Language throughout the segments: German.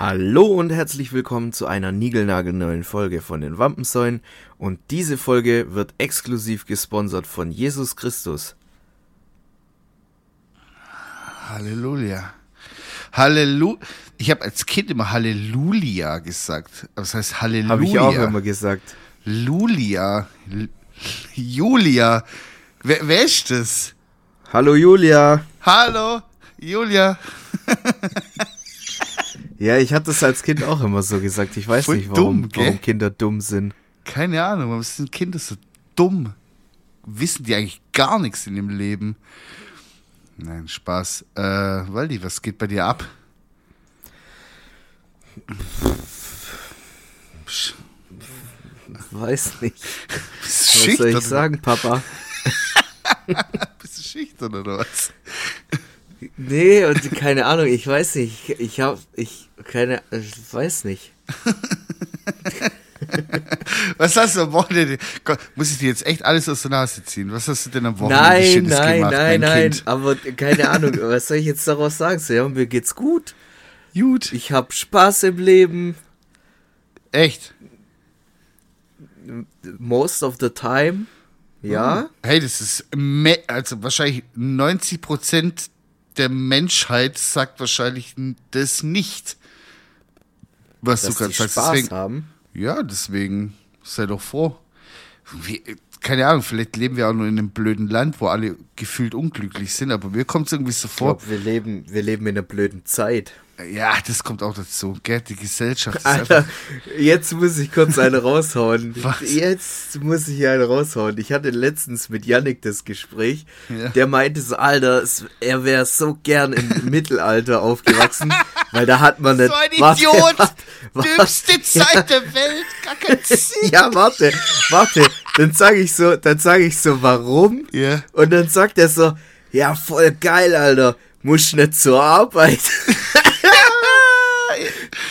Hallo und herzlich willkommen zu einer niegelnagelneuen Folge von den Wampensäulen und diese Folge wird exklusiv gesponsert von Jesus Christus. Halleluja. Halleluja. Ich habe als Kind immer Halleluja gesagt. Aber das heißt Halleluja. Habe ich auch immer gesagt. Lulia. L Julia. Wer, wer ist das? Hallo Julia. Hallo, Julia. Ja, ich hatte das als Kind auch immer so gesagt. Ich weiß Voll nicht, warum, dumm, warum Kinder dumm sind. Keine Ahnung, warum sind Kinder so dumm? Wissen die eigentlich gar nichts in dem Leben? Nein, Spaß. Äh, Waldi, was geht bei dir ab? Weiß nicht. Bist du Was soll ich sagen, Papa? Bist du schüchtern oder was? Nee, und keine Ahnung, ich weiß nicht. Ich, ich hab, ich, keine, ich weiß nicht. Was hast du am Wochenende? Muss ich dir jetzt echt alles aus der Nase ziehen? Was hast du denn am Wochenende Nein, nein, gemacht, nein, nein. Kind? Aber keine Ahnung, was soll ich jetzt daraus sagen? So, ja, mir geht's gut. Gut. Ich hab Spaß im Leben. Echt? Most of the time. Ja. Hey, das ist, also wahrscheinlich 90 Prozent der Menschheit sagt wahrscheinlich das nicht. Was Dass du gerade sagst. Spaß Deswegen, haben. ja, deswegen sei doch froh. Wie, keine Ahnung, vielleicht leben wir auch nur in einem blöden Land, wo alle gefühlt unglücklich sind, aber mir kommt es irgendwie so Ich vor. glaube, wir leben, wir leben in einer blöden Zeit. Ja, das kommt auch dazu. Gell? Die Gesellschaft ist Alter, jetzt muss ich kurz eine raushauen. Was? Jetzt muss ich eine raushauen. Ich hatte letztens mit Yannick das Gespräch. Ja. Der meinte so, Alter, er wäre so gern im Mittelalter aufgewachsen, weil da hat man nicht... So ein Warte, Idiot! warte, warte. Dümmste Zeit der Welt! Gar kein Sinn! Ja, warte, warte. Dann sage ich so, dann sage ich so, warum? Ja. Und dann sagt er so, ja, voll geil, Alter. Muss nicht zur Arbeit.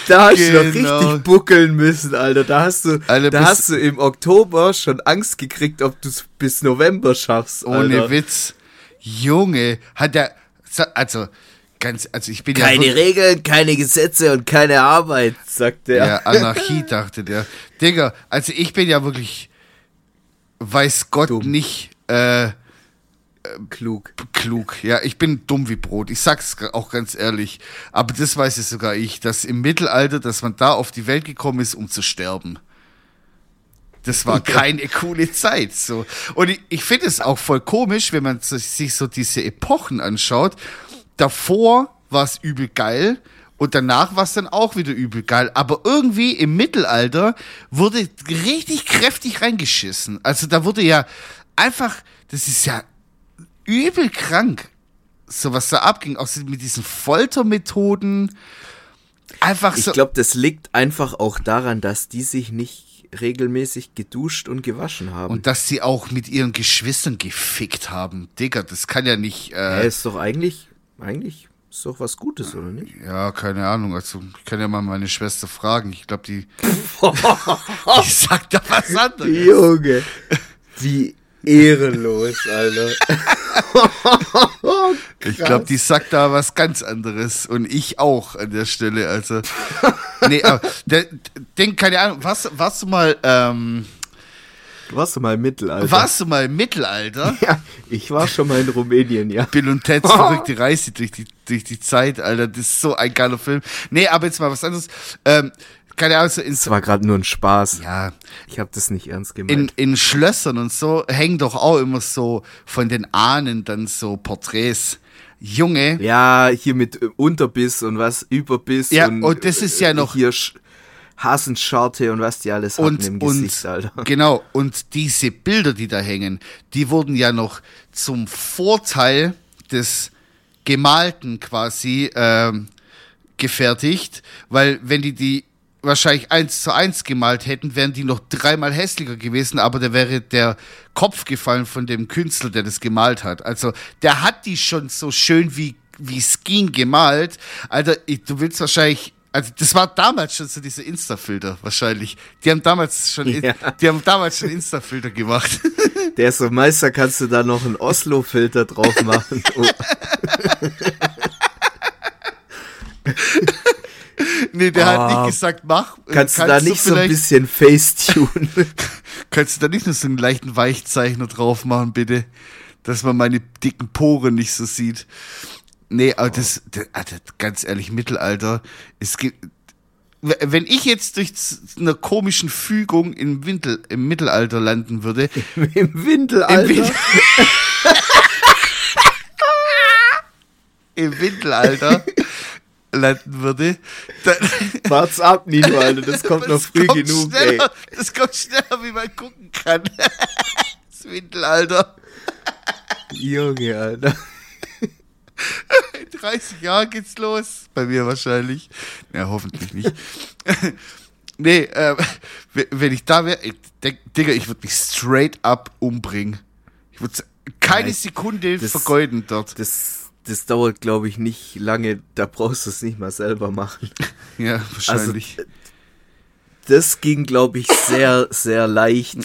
Da hast du noch Genau. richtig buckeln müssen, Alter. Da hast du, Alter, da hast du im Oktober schon Angst gekriegt, ob du es bis November schaffst, Ohne Alter. Witz. Junge, hat der. Also, ganz. Also, ich bin ja. Keine wirklich- Regeln, keine Gesetze und keine Arbeit, sagt er. Ja, Anarchie, dachte der. Digga, also ich bin ja wirklich, weiß Gott Dumm. nicht, äh, Klug. klug. Ja, ich bin dumm wie Brot. Ich sag's auch ganz ehrlich. Aber das weiß es sogar ich, dass im Mittelalter, dass man da auf die Welt gekommen ist, um zu sterben. Das war keine coole Zeit, so. Und ich, ich finde es auch voll komisch, wenn man sich sich so diese Epochen anschaut. Davor war es übel geil und danach war es dann auch wieder übel geil. Aber irgendwie im Mittelalter wurde richtig kräftig reingeschissen. Also da wurde ja einfach, das ist ja übel krank, so was da abging, auch mit diesen Foltermethoden. Einfach Ich so. glaube, das liegt einfach auch daran, dass die sich nicht regelmäßig geduscht und gewaschen haben. und dass sie auch mit ihren Geschwistern gefickt haben. Digga, das kann ja nicht. ja, Äh, ist doch eigentlich, eigentlich ist doch was Gutes, oder nicht? ja, keine Ahnung. Also, ich kann ja mal meine Schwester fragen. Ich glaube, die, die sagt da was anderes. Junge, wie ehrenlos, Alter. Ich glaube, die sagt da was ganz anderes. Und ich auch an der Stelle. Also, nee, aber, denk, keine Ahnung, warst, warst du mal, ähm, Warst du mal im Mittelalter? warst du mal im Mittelalter? Ja, ich war schon mal in Rumänien, ja. Bill und Ted's verrückte Reise durch die, durch die Zeit, Alter. Das ist so ein geiler Film. Nee, aber jetzt mal was anderes. Ähm, keine Ahnung, so in, Das war gerade nur ein Spaß. ja, Ich habe das nicht ernst in, gemeint. in Schlössern und so hängen doch auch immer so von den Ahnen dann so Porträts. Junge, ja, hier mit äh, Unterbiss und was, Überbiss Ja, und, und das ist ja äh, noch- hier Sch Hasenscharte und was die alles hatten und, im und Gesicht, Alter. genau, und diese Bilder, die da hängen, die wurden ja noch zum Vorteil des Gemalten quasi ähm, gefertigt, weil wenn die die wahrscheinlich eins zu eins gemalt hätten, wären die noch dreimal hässlicher gewesen, aber da wäre der Kopf gefallen von dem Künstler, der das gemalt hat. Also der hat die schon so schön wie wie es ging gemalt. Alter, ich, du willst wahrscheinlich also das war damals schon so diese Insta-Filter wahrscheinlich. Die haben damals schon, Ja. die haben damals schon Insta-Filter gemacht. Der ist so, Meister, kannst du da noch einen Oslo-Filter drauf machen? Oh, Nee, der hat Ah, nicht gesagt, mach. Kannst, du da nicht so ein bisschen Facetune? Kannst du da nicht nur so einen leichten Weichzeichner drauf machen, bitte? Dass man meine dicken Poren nicht so sieht. Nee, aber das, das, Alter, ganz ehrlich, Mittelalter, es gibt, wenn ich jetzt durch eine komischen Fügung im, Wintel, im Mittelalter landen würde, Im Windelalter? Im Win- im Mittelalter landen würde, dann, Wart's ab, Nino, Alter, das kommt noch früh kommt genug, ey. schneller, Das kommt schneller, wie man gucken kann. Das Mittelalter. Junge, Alter. In 30 Jahren geht's los. Bei mir wahrscheinlich. Ja, hoffentlich nicht. nee, äh, wenn ich da wäre, Digga, ich würde mich straight up umbringen. Ich würde keine Sekunde das- vergeuden dort. Das, das dauert, glaube ich, nicht lange. Da brauchst du es nicht mal selber machen. Ja, Also, wahrscheinlich. Das ging, glaube ich, sehr, sehr leicht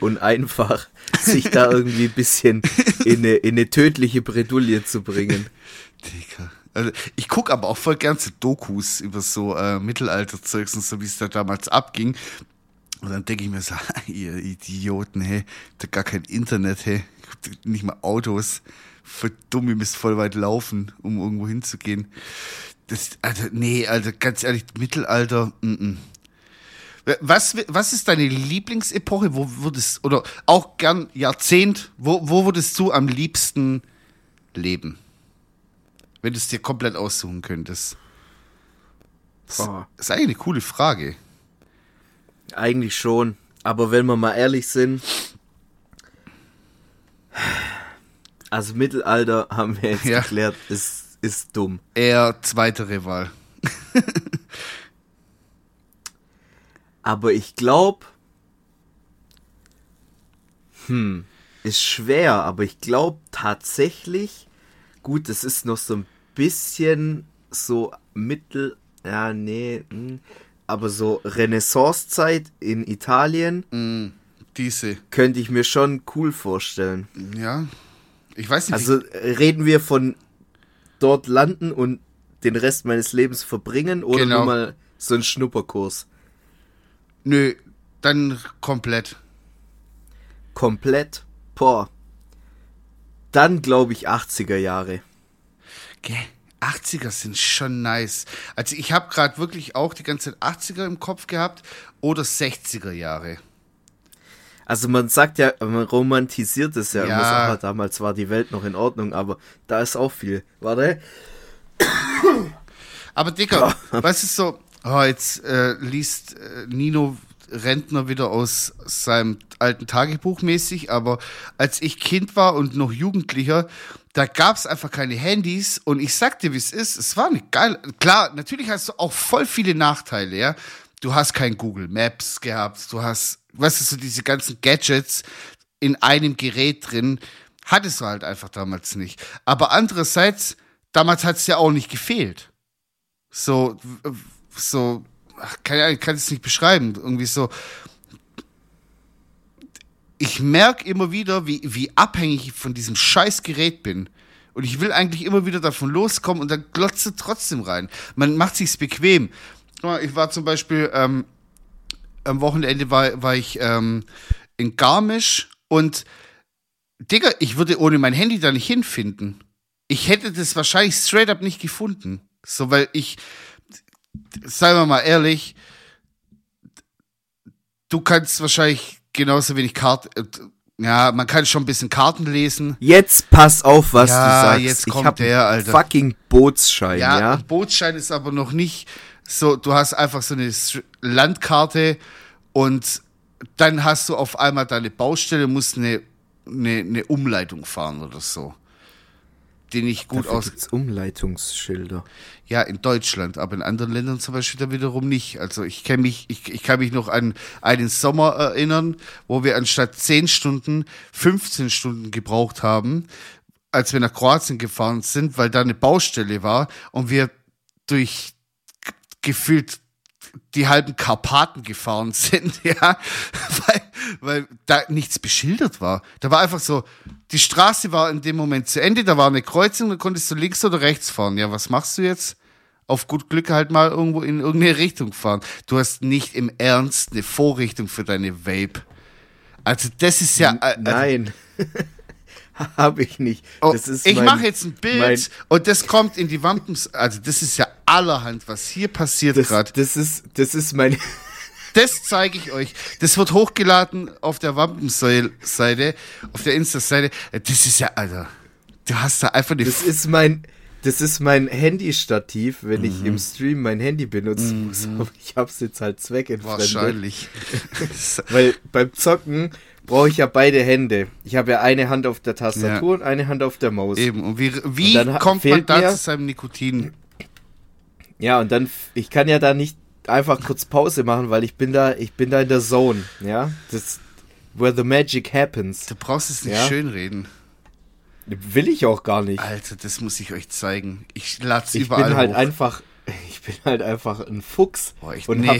und einfach, sich da irgendwie ein bisschen in eine, in eine tödliche Bredouille zu bringen. Digga. Also, ich guck aber auch voll gern so Dokus über so äh, Mittelalterzeugs und so, wie es da damals abging. Und dann denke ich mir so, ihr Idioten, hey, da gar kein Internet, hey, nicht mal Autos. Voll dumm, ihr müsst voll weit laufen, um irgendwo hinzugehen. Das, Alter, nee, Alter, ganz ehrlich, Mittelalter, mm, mm. Was, was ist deine Lieblingsepoche? Wo würdest, oder auch gern Jahrzehnt, wo, wo würdest du am liebsten leben? Wenn du es dir komplett aussuchen könntest. Das Boah. ist eigentlich eine coole Frage. Eigentlich schon. Aber wenn wir mal ehrlich sind, also Mittelalter haben wir jetzt Ja. geklärt, ist, ist dumm. Eher zweitere Wahl. Aber ich glaube, hm, ist schwer, aber ich glaube tatsächlich, gut, das ist noch so ein bisschen so mittel, ja, nee, hm, aber so Renaissancezeit in Italien Mm, diese, könnte ich mir schon cool vorstellen. ja. Ich weiß nicht, Also reden wir von dort landen und den Rest meines Lebens verbringen oder Genau. nur mal so ein Schnupperkurs? Nö, dann komplett. Komplett? Boah. Dann glaube ich 80er Jahre. Gell, 80er sind schon nice. Also ich habe gerade wirklich auch die ganze Zeit 80er im Kopf gehabt oder 60er Jahre. Also man sagt ja, man romantisiert es ja, Ja. immer damals war die Welt noch in Ordnung, aber da ist auch viel. Warte. Aber Dicker, was ist so, oh, jetzt äh, liest äh, Nino Rentner wieder aus seinem alten Tagebuch mäßig, aber als ich Kind war und noch Jugendlicher, da gab es einfach keine Handys und ich sag dir, wie es ist, es war nicht geil. Klar, natürlich hast du auch voll viele Nachteile, ja. Du hast kein Google Maps gehabt, du hast, weißt du, so diese ganzen Gadgets in einem Gerät drin, hattest du halt einfach damals nicht. Aber andererseits, damals hat es ja auch nicht gefehlt so, so, ach, ich kann es nicht beschreiben, irgendwie so. Ich merke immer wieder, wie, wie abhängig ich von diesem scheiß Gerät bin. Und ich will eigentlich immer wieder davon loskommen und dann glotze trotzdem rein. Man macht sich's bequem. Ich war zum Beispiel, ähm, am Wochenende war, war ich ähm, in Garmisch und Digga, ich würde ohne mein Handy da nicht hinfinden. Ich hätte das wahrscheinlich straight up nicht gefunden. So, weil ich, seien wir mal ehrlich, du kannst wahrscheinlich genauso wenig Karten, äh, ja, man kann schon ein bisschen Karten lesen. Jetzt pass auf, was Ja, du sagst. jetzt ich kommt hab der, Alter. fucking Bootsschein, Ja, ja. ein Bootsschein ist aber noch nicht so, du hast einfach so eine Landkarte und dann hast du auf einmal deine Baustelle, musst eine, eine, eine Umleitung fahren oder so. Die nicht gut Dafür aus. gibt's Umleitungsschilder. Ja, in Deutschland, aber in anderen Ländern zum Beispiel dann wiederum nicht. Also ich kenne mich, ich, ich kann mich noch an einen Sommer erinnern, wo wir anstatt 10 Stunden 15 Stunden gebraucht haben, als wir nach Kroatien gefahren sind, weil da eine Baustelle war und wir durch gefühlt die halben Karpaten gefahren sind, ja, weil, weil da nichts beschildert war. Da war einfach so, die Straße war in dem Moment zu Ende, da war eine Kreuzung, da konntest du links oder rechts fahren. Ja, was machst du jetzt? auf gut Glück halt mal irgendwo in irgendeine Richtung fahren. Du hast nicht im Ernst eine Vorrichtung für deine Vape. Also das ist ja. Also, Nein. Habe ich nicht. Oh, Das ist ich mache jetzt ein Bild und das kommt in die Wampens. Also das ist ja allerhand, was hier passiert gerade. das ist, das ist mein, Das zeige ich euch. Das wird hochgeladen auf der Wampenseite, auf der Insta-Seite. Das ist ja, Alter. Du hast da einfach eine das ist mein, das ist mein Handystativ, wenn ich im Stream mein Handy benutzen muss. Aber ich hab's jetzt halt zweckentfremdet. wahrscheinlich. Weil beim Zocken brauche ich ja beide Hände. Ich habe ja eine Hand auf der Tastatur und eine Hand auf der Maus. Eben. Und wie, wie Und kommt man da zu seinem Nikotin? Ja, und dann, ich kann ja da nicht einfach kurz Pause machen, weil ich bin da, ich bin da in der Zone, ja. Das, where the magic happens. Du brauchst es nicht Ja. schönreden. Will ich auch gar nicht. Alter, das muss ich euch zeigen. Ich lad's Ich überall bin halt hoch. einfach, ich bin halt einfach ein Fuchs Boah, ich- und nee. hab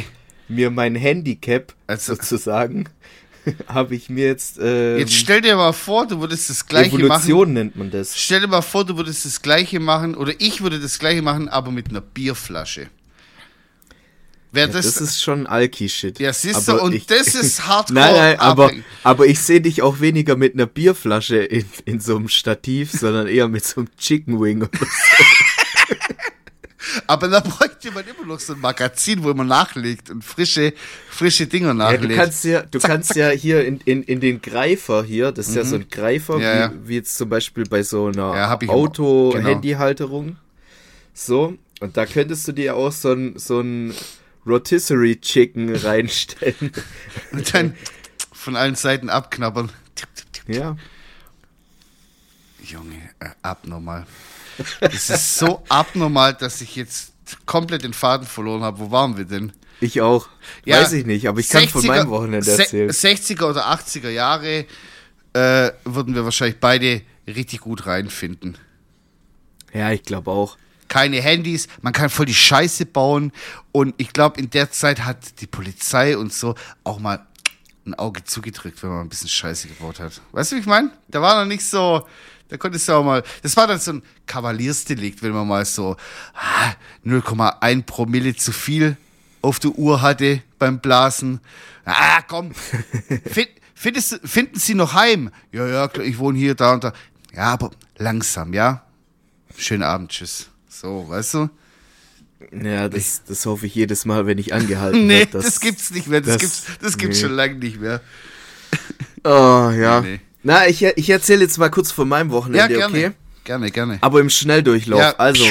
mir mein Handicap Also- sozusagen, habe ich mir jetzt, ähm, Jetzt stell dir mal vor, du würdest das gleiche machen. Evolution nennt man das. Stell dir mal vor, du würdest das gleiche machen, oder ich würde das gleiche machen, aber mit einer Bierflasche. Wäre Das, das, ist schon Alki-Shit. Ja, siehst du, und ich- das ist hardcore. Nein, nein, aber, aber ich sehe dich auch weniger mit einer Bierflasche in, in so einem Stativ, sondern eher mit so einem Chicken Wing. oder so. aber da bräuchte man immer noch so ein Magazin, wo man nachlegt und frische, frische Dinger Ja, nachlegt. du kannst ja, du kannst ja hier in, in, in den Greifer hier, das ist ja so ein Greifer, Mhm. Ja, wie, ja. wie jetzt zum Beispiel bei so einer Ja, Auto-Handyhalterung. So, und da könntest du dir auch so ein, so ein Rotisserie Chicken reinstellen. und dann von allen Seiten abknabbern. Ja. Junge, äh, abnormal. Das ist so abnormal, dass ich jetzt komplett den Faden verloren habe. Wo waren wir denn? Ich auch. Ja, Weiß ich nicht, aber ich kann von 60er meinem Wochenende erzählen. 60er oder 80er Jahre äh, würden wir wahrscheinlich beide richtig gut reinfinden. Ja, ich glaube auch. Keine Handys, man kann voll die Scheiße bauen und ich glaube, in der Zeit hat die Polizei und so auch mal ein Auge zugedrückt, wenn man ein bisschen Scheiße gebaut hat. Weißt du, wie ich meine? Da war noch nicht so, da konntest du auch mal, das war dann so ein Kavaliersdelikt, wenn man mal so ah, 0,1 Promille zu viel auf der Uhr hatte beim Blasen. Ah, komm, Find, findest, finden Sie noch heim? Ja, ja, klar, ich wohne hier, da und da. Ja, aber langsam, ja? Schönen Abend, tschüss. So, weißt du? Ja, das, das hoffe ich jedes Mal, wenn ich angehalten Nee, werd, das, gibt's nicht mehr. Das, das- gibt's, das gibt's nee. schon lange nicht mehr. Oh, ja. Nee, nee. Na, ich, ich erzähle jetzt mal kurz von meinem Ja, Wochenende, gerne. okay? Gerne, gerne. Aber im Schnelldurchlauf. Ja. Also,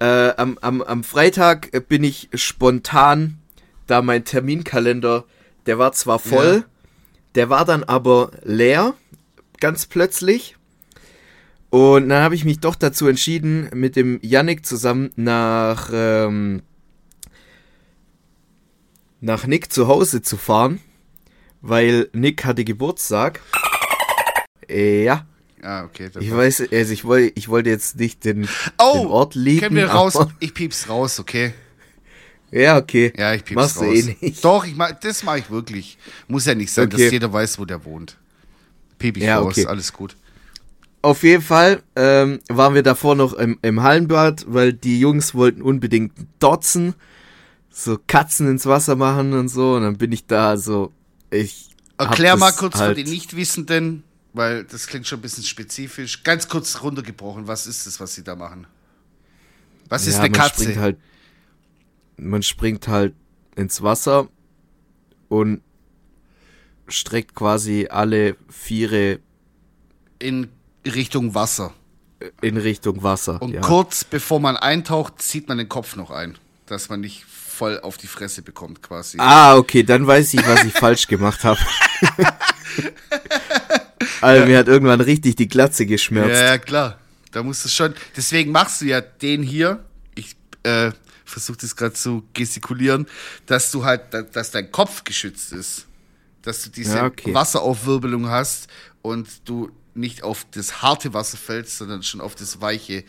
äh, am, am, am Freitag bin ich spontan, da mein Terminkalender, der war zwar voll, Ja. der war dann aber leer, ganz plötzlich. Und dann habe ich mich doch dazu entschieden, mit dem Yannick zusammen nach, ähm, nach Nick zu Hause zu fahren, weil Nick hatte Geburtstag. Äh, ja, Ah, okay. ich weiß, also ich wollte, ich wollte jetzt nicht den, oh, den Ort liegen. können wir raus. Ich piep's raus, okay? Ja, okay. Ja, ich piep's Machst raus. du eh nicht. Doch, ich mach, das mache ich wirklich. Muss ja nicht sein, Okay. dass jeder weiß, wo der wohnt. Piep ich Ja, raus, okay. alles gut. Auf jeden Fall ähm, waren wir davor noch im, im Hallenbad, weil die Jungs wollten unbedingt dotzen, so Katzen ins Wasser machen und so. Und dann bin ich da so, ich. hab Erklär mal kurz halt, für die Nichtwissenden, weil das klingt schon ein bisschen spezifisch. Ganz kurz runtergebrochen, was ist das, was sie da machen? Was ist ja, eine man Katze? Springt halt, man springt halt ins Wasser und streckt quasi alle Viere In Richtung Wasser. in Richtung Wasser. Und ja. kurz bevor man eintaucht, zieht man den Kopf noch ein, dass man nicht voll auf die Fresse bekommt, quasi. Ah, okay, dann weiß ich, was ich falsch gemacht habe. also mir hat irgendwann richtig die Glatze geschmerzt. Ja, ja, klar. Da musst du schon. Deswegen machst du ja den hier. Ich äh, versuche das gerade zu gestikulieren, dass du halt, da- dass dein Kopf geschützt ist. Dass du diese Ja, okay. Wasseraufwirbelung hast und du nicht auf das harte Wasser fällst, sondern schon auf das weiche,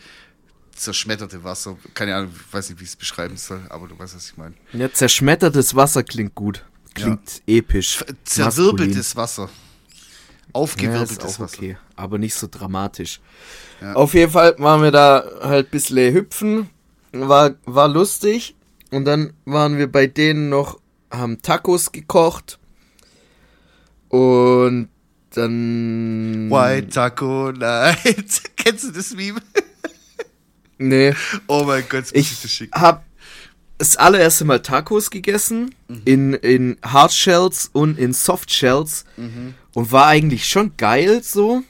zerschmetterte Wasser. Keine Ahnung, ich weiß nicht, wie ich es beschreiben soll, aber du weißt, was ich meine. Ja, zerschmettertes Wasser klingt gut. Klingt episch. Zerwirbeltes Wasser. Maskulin. Ja, ist auch Wasser. okay, aber nicht so dramatisch. Ja. Auf jeden Fall waren wir da halt ein bisschen hüpfen war, war lustig. Und dann waren wir bei denen noch, haben Tacos gekocht. Und dann. White Taco Night. Kennst du das Meme? Nee. Oh mein Gott, das muss ich Ich schicken. hab das allererste Mal Tacos gegessen. In, in Hardshells und in Softshells. Und war eigentlich schon geil so.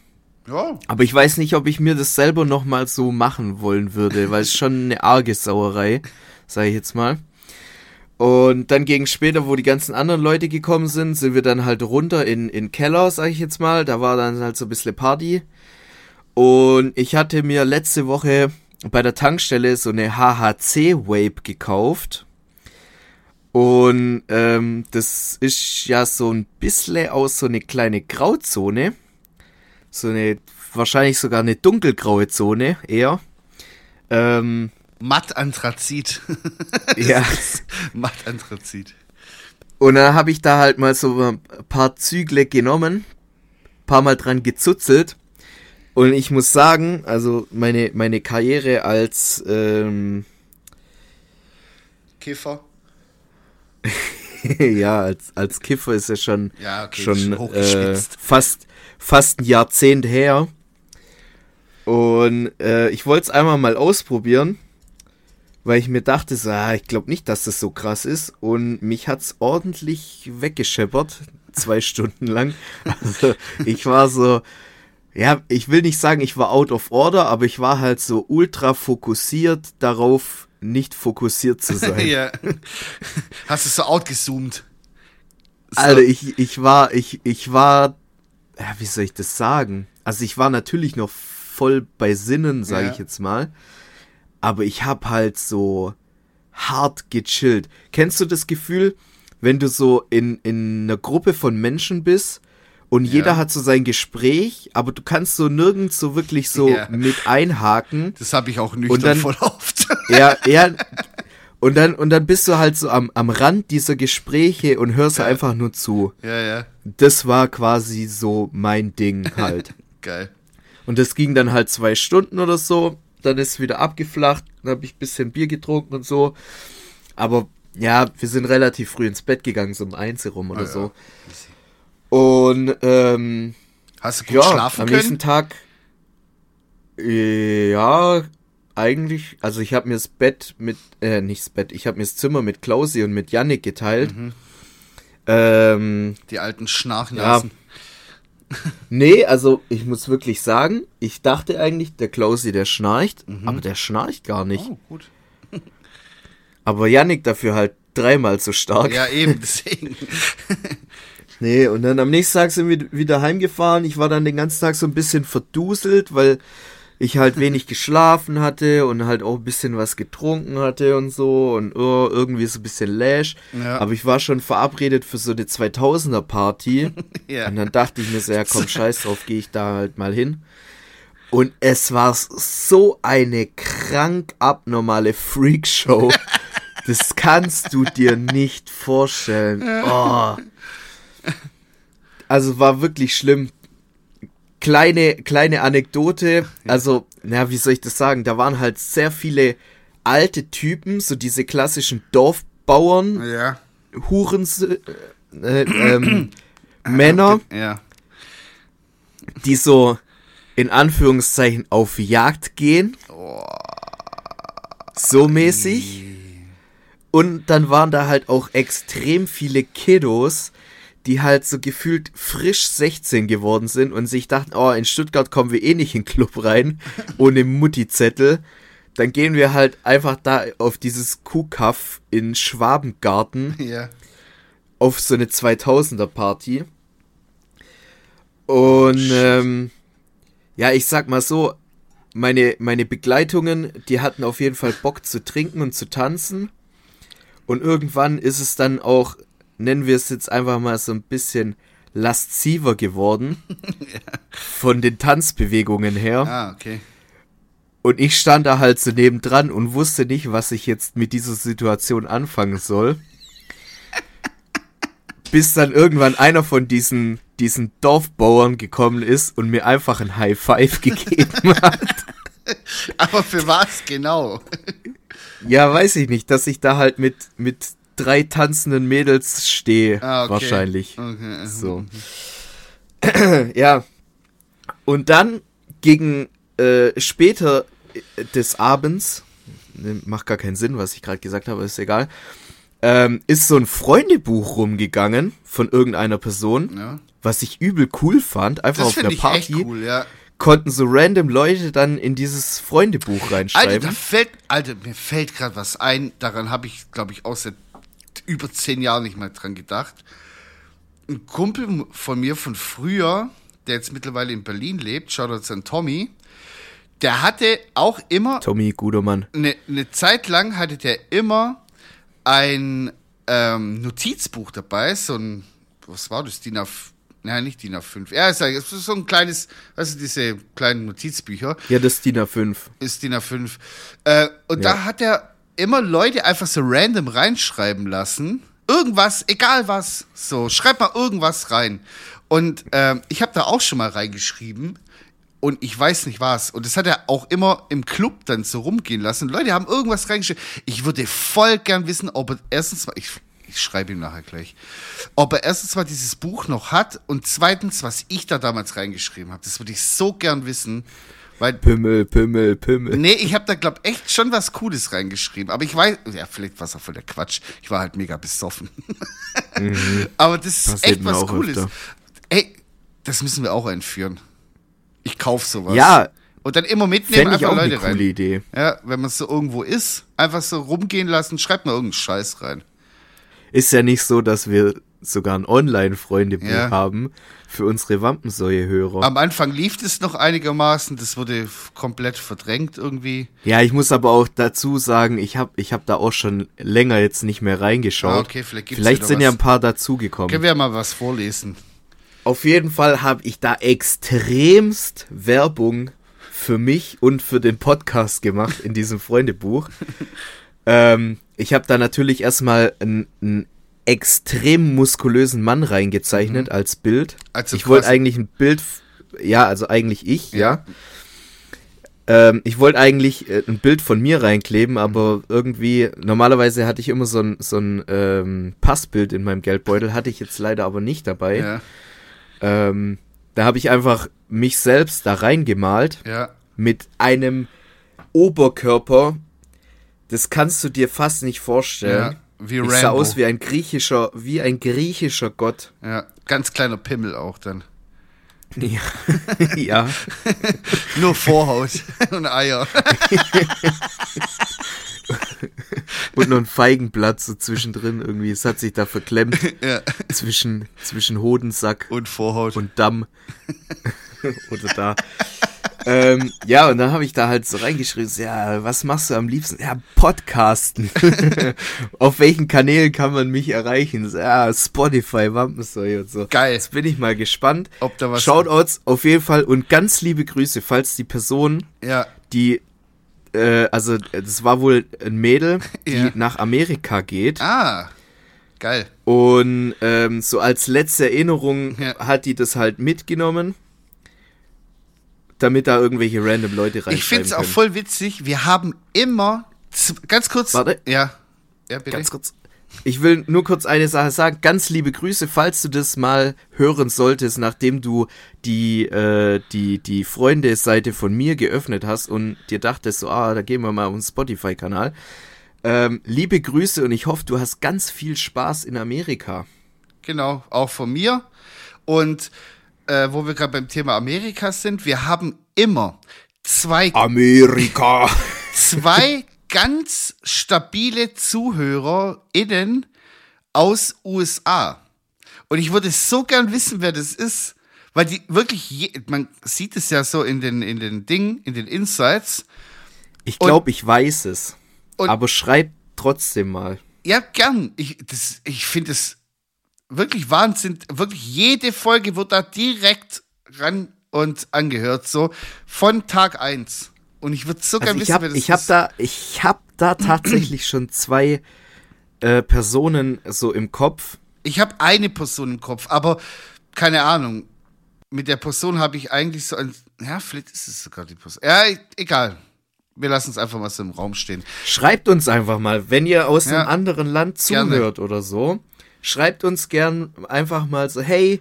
Ja, Aber ich weiß nicht, ob ich mir das selber nochmal so machen wollen würde, weil es schon eine arge Sauerei, sage ich jetzt mal. Und dann gegen später, wo die ganzen anderen Leute gekommen sind, sind wir dann halt runter in, in Keller, sage ich jetzt mal. Da war dann halt so ein bisschen Party. Und ich hatte mir letzte Woche bei der Tankstelle so eine HHC-Vape gekauft. Und ähm, das ist ja so ein bisschen aus so eine kleine Grauzone. So eine, wahrscheinlich sogar eine dunkelgraue Zone, eher. Ähm, matt Anthrazit. ja. matt Anthrazit. Und dann habe ich da halt mal so ein paar Zügle genommen, paar Mal dran gezuzelt. Und ich muss sagen, also meine, meine Karriere als, ähm, Kiffer. ja, als, als Kiffer ist ja schon, Ja, okay, schon äh, fast, fast ein Jahrzehnt her. Und äh, ich wollte es einmal mal ausprobieren, weil ich mir dachte, so, ah, ich glaube nicht, dass das so krass ist. Und mich hat's ordentlich weggescheppert, zwei Stunden lang. Also ich war so, ja, ich will nicht sagen, ich war out of order, aber ich war halt so ultra fokussiert darauf, nicht fokussiert zu sein. ja. Hast du so outgezoomt? So. Alter, ich, ich war, ich, ich war, ja, wie soll ich das sagen? Also ich war natürlich noch voll bei Sinnen, sage Ja. ich jetzt mal. Aber ich hab halt so hart gechillt. Kennst du das Gefühl, wenn du so in, in einer Gruppe von Menschen bist und jeder hat so sein Gespräch, aber du kannst so nirgends so wirklich so Ja. mit einhaken. Das habe ich auch nüchtern Und dann- voll oft. Ja, ja. Und dann, und dann bist du halt so am, am Rand dieser Gespräche und hörst Ja. einfach nur zu. ja, ja. Das war quasi so mein Ding halt. Geil. Und das ging dann halt zwei Stunden oder so. Dann ist es wieder abgeflacht. Dann habe ich ein bisschen Bier getrunken und so. Aber ja, wir sind relativ früh ins Bett gegangen, so um eins herum oder Ah, ja. Und ähm, Hast du gut ja, schlafen am können? nächsten Tag. äh, Ja, eigentlich. Also ich habe mir das Bett mit, äh, nicht das Bett, ich habe mir das Zimmer mit Klausi und mit Yannick geteilt. Mhm. Ähm, Die alten Schnarchnasen. Nee, also ich muss wirklich sagen, ich dachte eigentlich, der Klausi, der schnarcht, aber der schnarcht gar nicht. Oh, gut. Aber Yannick dafür halt dreimal so stark. Ja, eben, deswegen. Nee, und dann am nächsten Tag sind wir wieder heimgefahren. Ich war dann den ganzen Tag so ein bisschen verduselt, weil ich halt wenig geschlafen hatte und halt auch ein bisschen was getrunken hatte und so und oh, irgendwie so ein bisschen lash. Ja. Aber ich war schon verabredet für so eine 2000er Party. Ja. Und dann dachte ich mir so, ja komm, scheiß drauf, gehe ich da halt mal hin. Und es war so eine krank abnormale Freakshow. Das kannst du dir nicht vorstellen. Oh. Also war wirklich schlimm. Kleine, kleine Anekdote. Also, na, wie soll ich das sagen? Da waren halt sehr viele alte Typen, so diese klassischen Dorfbauern, Ja. Hurens, äh, ähm, Männer, Ja. die so in Anführungszeichen auf Jagd gehen. So mäßig. Und dann waren da halt auch extrem viele Kiddos, die halt so gefühlt frisch 16 geworden sind und sich dachten, oh, in Stuttgart kommen wir eh nicht in den Club rein, ohne Mutti-Zettel. Dann gehen wir halt einfach da auf dieses Kuhkaff in Schwabengarten Ja. auf so eine 2000er Party. Und ähm, ja, ich sag mal so, meine, meine Begleitungen, die hatten auf jeden Fall Bock zu trinken und zu tanzen. Und irgendwann ist es dann auch, nennen wir es jetzt einfach mal so ein bisschen lasziver geworden. Von den Tanzbewegungen her. Ah, okay. Und ich stand da halt so nebendran und wusste nicht, was ich jetzt mit dieser Situation anfangen soll. Bis dann irgendwann einer von diesen, diesen Dorfbauern gekommen ist und mir einfach ein High Five gegeben hat. Aber für was genau? Ja, weiß ich nicht, dass ich da halt mit, mit drei tanzenden Mädels stehe. Ah, okay. Wahrscheinlich. Okay. So. ja. Und dann gegen äh, später äh, des Abends, ne, macht gar keinen Sinn, was ich gerade gesagt habe, ist egal, ähm, ist so ein Freundebuch rumgegangen von irgendeiner Person, Ja. was ich übel cool fand. Einfach Das auf ich Party cool, ja. konnten so random Leute dann in dieses Freundebuch Alter, reinschreiben. da fällt, Alter, mir fällt gerade was ein. Daran habe ich, glaube ich, auch seit über zehn Jahren nicht mehr dran gedacht. Ein Kumpel von mir von früher, der jetzt mittlerweile in Berlin lebt, Shoutouts an Tommy, der hatte auch immer Tommy Gudermann. eine, eine Zeit lang hatte der immer ein ähm, Notizbuch dabei, so ein, was war das, DIN A, nein, nicht DIN A5, ja, ist ist so ein kleines, also diese kleinen Notizbücher, Ja, das ist DIN A5. ist DIN A5. Äh, und Ja. da hat er immer Leute einfach so random reinschreiben lassen, irgendwas, egal was, so, schreib mal irgendwas rein. Und ähm, ich habe da auch schon mal reingeschrieben, und ich weiß nicht was. Und das hat er auch immer im Club dann so rumgehen lassen. Leute haben irgendwas reingeschrieben. Ich würde voll gern wissen, ob er erstens mal, ich, ich schreibe ihm nachher gleich, ob er erstens mal dieses Buch noch hat und zweitens, was ich da damals reingeschrieben habe. Das würde ich so gern wissen. Weil, Pimmel, Pimmel, Pimmel. nee, ich habe da, glaub echt schon was Cooles reingeschrieben. Aber ich weiß, ja, vielleicht war es auch voll der Quatsch. Ich war halt mega besoffen. Aber das ist Mhm. Passiert echt mir was Cooles. öfter. Ey, das müssen wir auch einführen. Ich kauf sowas. Ja, Und dann immer mitnehmen, einfach auch eine Leute coole rein. Idee. Ja, wenn man so irgendwo ist, einfach so rumgehen lassen, schreibt mal irgendeinen Scheiß rein. Ist ja nicht so, dass wir sogar ein Online-Freundebuch Ja. haben für unsere Wampensäue-Hörer. Am Anfang lief es noch einigermaßen, das wurde komplett verdrängt irgendwie. Ja, ich muss aber auch dazu sagen, ich habe ich hab da auch schon länger jetzt nicht mehr reingeschaut. Ah, okay, vielleicht Vielleicht sind was. ja ein paar dazugekommen. Können wir mal was vorlesen? Auf jeden Fall habe ich da extremst Werbung für mich und für den Podcast gemacht in diesem Freundebuch. ähm, ich habe da natürlich erstmal einen, einen extrem muskulösen Mann reingezeichnet als Bild. Mhm. Also ich wollte eigentlich ein Bild, ja, also eigentlich ich, Ja. ja. Ähm, ich wollte eigentlich äh, ein Bild von mir reinkleben, aber irgendwie, normalerweise hatte ich immer so ein, so ein ähm, Passbild in meinem Geldbeutel, hatte ich jetzt leider aber nicht dabei. Ja, Ähm, da habe ich einfach mich selbst da reingemalt ja. mit einem Oberkörper. Das kannst du dir fast nicht vorstellen. Ja, wie ich Rambo. sah aus wie ein griechischer, wie ein griechischer Gott. Ja, ganz kleiner Pimmel auch dann. Ja. ja. Nur Vorhaut und Eier. Und noch ein Feigenblatt so zwischendrin irgendwie. Es hat sich da verklemmt ja. zwischen, zwischen Hodensack Und Vorhaut. und Damm. Oder da. Ähm, ja, und dann habe ich da halt so reingeschrieben, ja, was machst du am liebsten? Ja, Podcasten. Auf welchen Kanälen kann man mich erreichen? So, ja, Spotify, Wampensäue und so. Geil. Jetzt bin ich mal gespannt. Ob da was- Shoutouts auf jeden Fall und ganz liebe Grüße, falls die Person, ja, die, äh, also das war wohl ein Mädel, die Ja. nach Amerika geht. ah, geil. Und ähm, so als letzte Erinnerung Ja. hat die das halt mitgenommen, damit da irgendwelche random Leute reinschreiben Ich finde es auch voll witzig. Wir haben immer, ganz kurz. Warte. Ja. Ja, bitte. Ganz kurz. Ich will nur kurz eine Sache sagen. Ganz liebe Grüße, falls du das mal hören solltest, nachdem du die, äh, die, die Freunde-Seite von mir geöffnet hast und dir dachtest, so, ah, da gehen wir mal auf den Spotify-Kanal. Ähm, liebe Grüße und ich hoffe, du hast ganz viel Spaß in Amerika. Genau, auch von mir. Und äh, wo wir gerade beim Thema Amerika sind, wir haben immer zwei, Amerika! zwei ganz stabile ZuhörerInnen aus USA. Und ich würde so gern wissen, wer das ist. Weil die wirklich, je, man sieht es ja so in den, in den Dingen, in den Insights. Ich glaube, ich weiß es. Aber schreib trotzdem mal. Ja, gern. Ich, das- ich finde es wirklich Wahnsinn. Wirklich jede Folge wird da direkt ran und angehört, so von Tag eins. Und ich würde so Also wissen, habe wer das ich hab ist. da, ich hab da tatsächlich schon zwei äh, Personen so im Kopf. Ich habe eine Person im Kopf, aber keine Ahnung. Mit der Person habe ich eigentlich so ein. Ja, vielleicht ist es sogar die Person. Ja, e- egal. wir lassen es einfach mal so im Raum stehen. Schreibt uns einfach mal, wenn ihr aus Ja. einem anderen Land Gerne. zuhört oder so. Schreibt uns gern einfach mal so, hey,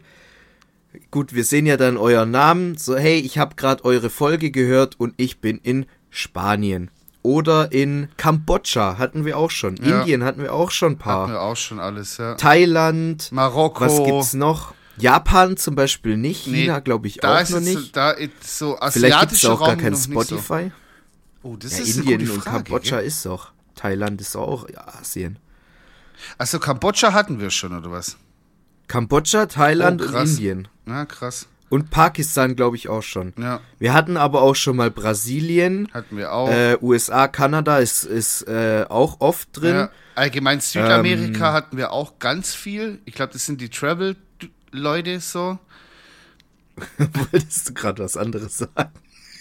gut, wir sehen ja dann euren Namen, so, hey, ich habe gerade eure Folge gehört und ich bin in Spanien. Oder in Kambodscha hatten wir auch schon. Ja. Indien hatten wir auch schon ein paar. Hatten wir auch schon alles, ja. Thailand. Marokko. Was gibt's noch? Japan zum Beispiel nicht. Nee, China glaube ich auch noch nicht. So, da ist so Vielleicht gibt's auch gar Raum kein noch nicht so. Spotify. Oh, das Ja, ist Indien eine gute und Frage. Kambodscha gell? ist doch. Thailand ist auch Asien. Also Kambodscha hatten wir schon, oder was? Kambodscha, Thailand Oh, und. Indien. Na, krass. Und Pakistan, glaube ich, auch schon. Ja, Wir hatten aber auch schon mal Brasilien, hatten wir auch. äh, USA, Kanada ist, ist äh, auch oft drin. Ja, allgemein Südamerika Ähm, hatten wir auch ganz viel. Ich glaube, das sind die Travel-Leute so. Wolltest du gerade was anderes sagen?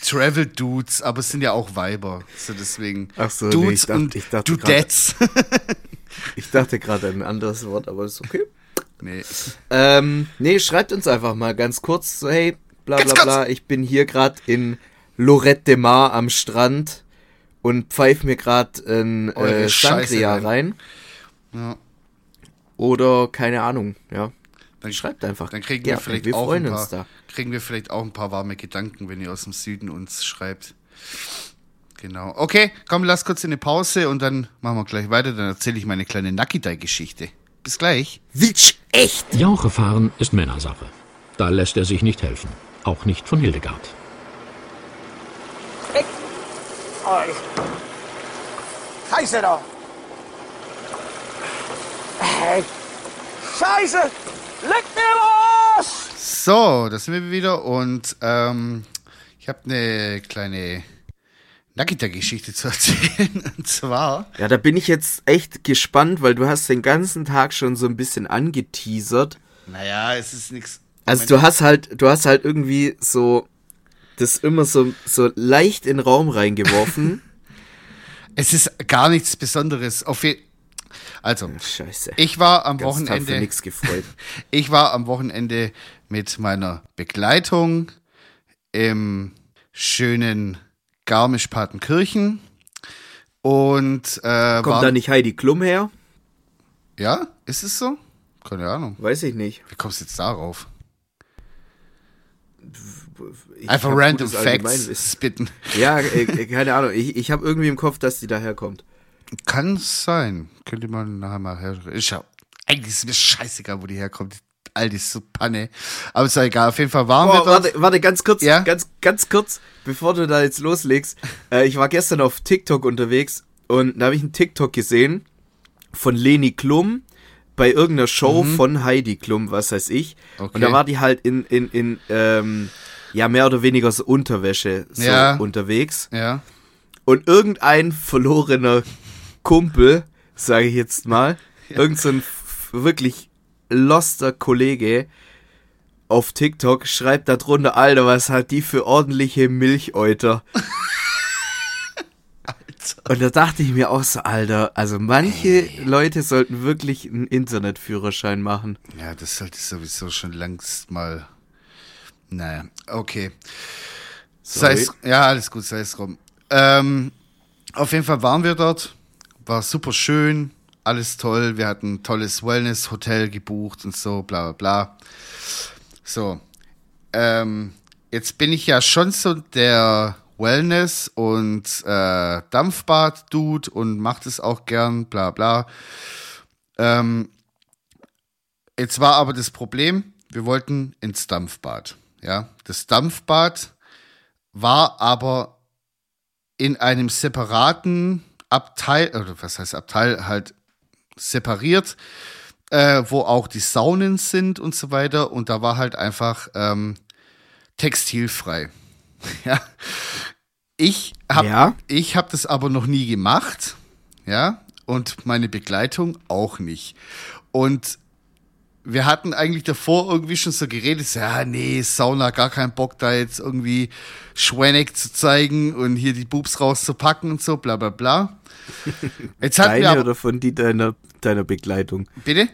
Travel-Dudes, aber es sind ja auch Weiber. So deswegen. Ach so, nee, Dudes ich dachte- und ich dachte Dudettes. Ich dachte gerade ein anderes Wort, aber ist okay. nee. Ähm, nee, schreibt uns einfach mal ganz kurz so, hey, bla Ganz bla bla, ich bin hier gerade in Lorette de Mar am Strand und pfeif mir gerade ein äh, Sangria rein. rein. Ja. Oder keine Ahnung, ja. Dann, Schreibt einfach. Dann kriegen wir vielleicht wir auch ein paar, kriegen wir vielleicht auch ein paar warme Gedanken, wenn ihr aus dem Süden uns schreibt. Genau. Okay, komm, lass kurz in eine Pause und dann machen wir gleich weiter. Dann erzähle ich meine kleine Nakidai-Geschichte. Bis gleich. Witsch, echt? Jauche fahren ist Männersache. Da lässt er sich nicht helfen. Auch nicht von Hildegard. Oi. Scheiße da! Hey. Scheiße! Leck mir los! So, da sind wir wieder und ähm, ich habe eine kleine Nakita-Geschichte zu erzählen. Und zwar, Ja, da bin ich jetzt echt gespannt, weil du hast den ganzen Tag schon so ein bisschen angeteasert. naja, es ist nichts. Also du hast halt, du hast halt irgendwie so das immer so, so leicht in den Raum reingeworfen. Es ist gar nichts Besonderes. Auf je also, Scheiße. ich war am Ganz Wochenende. nichts gefreut. Ich war am Wochenende mit meiner Begleitung im schönen Garmisch-Partenkirchen und äh, Kommt da nicht Heidi Klum her? ja, ist es so? Keine Ahnung. Weiß ich nicht. Wie kommst du jetzt darauf? Ich Einfach random Facts spitten. Ja, äh, äh, keine Ahnung. Ich, ich habe irgendwie im Kopf, dass die daherkommt. Kann sein. Könnte man nachher mal her. Ich hab, eigentlich ist mir scheißegal, wo die herkommt. All so Panne. Aber ist ja egal. Auf jeden Fall waren wir Boah, dort. warte, warte, ganz kurz, Ja? ganz, ganz kurz, bevor du da jetzt loslegst. Äh, ich war gestern auf TikTok unterwegs und da habe ich einen TikTok gesehen von Leni Klum bei irgendeiner Show von Heidi Klum, was weiß ich. Mhm. Okay. Und da war die halt in, in, in ähm, ja, mehr oder weniger so Unterwäsche so Ja. unterwegs. Ja. Und irgendein verlorener Kumpel, sage ich jetzt mal, irgend so ein f- wirklich loster Kollege auf TikTok schreibt da drunter, Alter, was hat die für ordentliche Milchäuter? Und da dachte ich mir auch so, Alter, also manche Leute sollten wirklich einen Internetführerschein machen. Ja, das sollte sowieso schon längst mal. Naja, okay. Sorry. es, ja, alles gut, sei es drum. Ähm, auf jeden Fall waren wir dort. War super schön, alles toll. Wir hatten ein tolles Wellness-Hotel gebucht und so, bla bla bla. So. Ähm, jetzt bin ich ja schon so der Wellness- und äh, Dampfbad-Dude und macht es auch gern, bla bla. Ähm, Jetzt war aber das Problem, wir wollten ins Dampfbad. Ja, das Dampfbad war aber in einem separaten Abteil, oder was heißt Abteil, halt separiert, äh, wo auch die Saunen sind und so weiter. Und da war halt einfach ähm, textilfrei. ja. Ich habe Ja. ich hab das aber noch nie gemacht. Ja. Und meine Begleitung auch nicht. Und wir hatten eigentlich davor irgendwie schon so geredet, so, ja, nee, Sauna, gar keinen Bock, da jetzt irgendwie Schwenneck zu zeigen und hier die Boobs rauszupacken und so, bla bla bla. Jetzt hatten wir Deine aber, oder von die deiner, deiner Begleitung? bitte?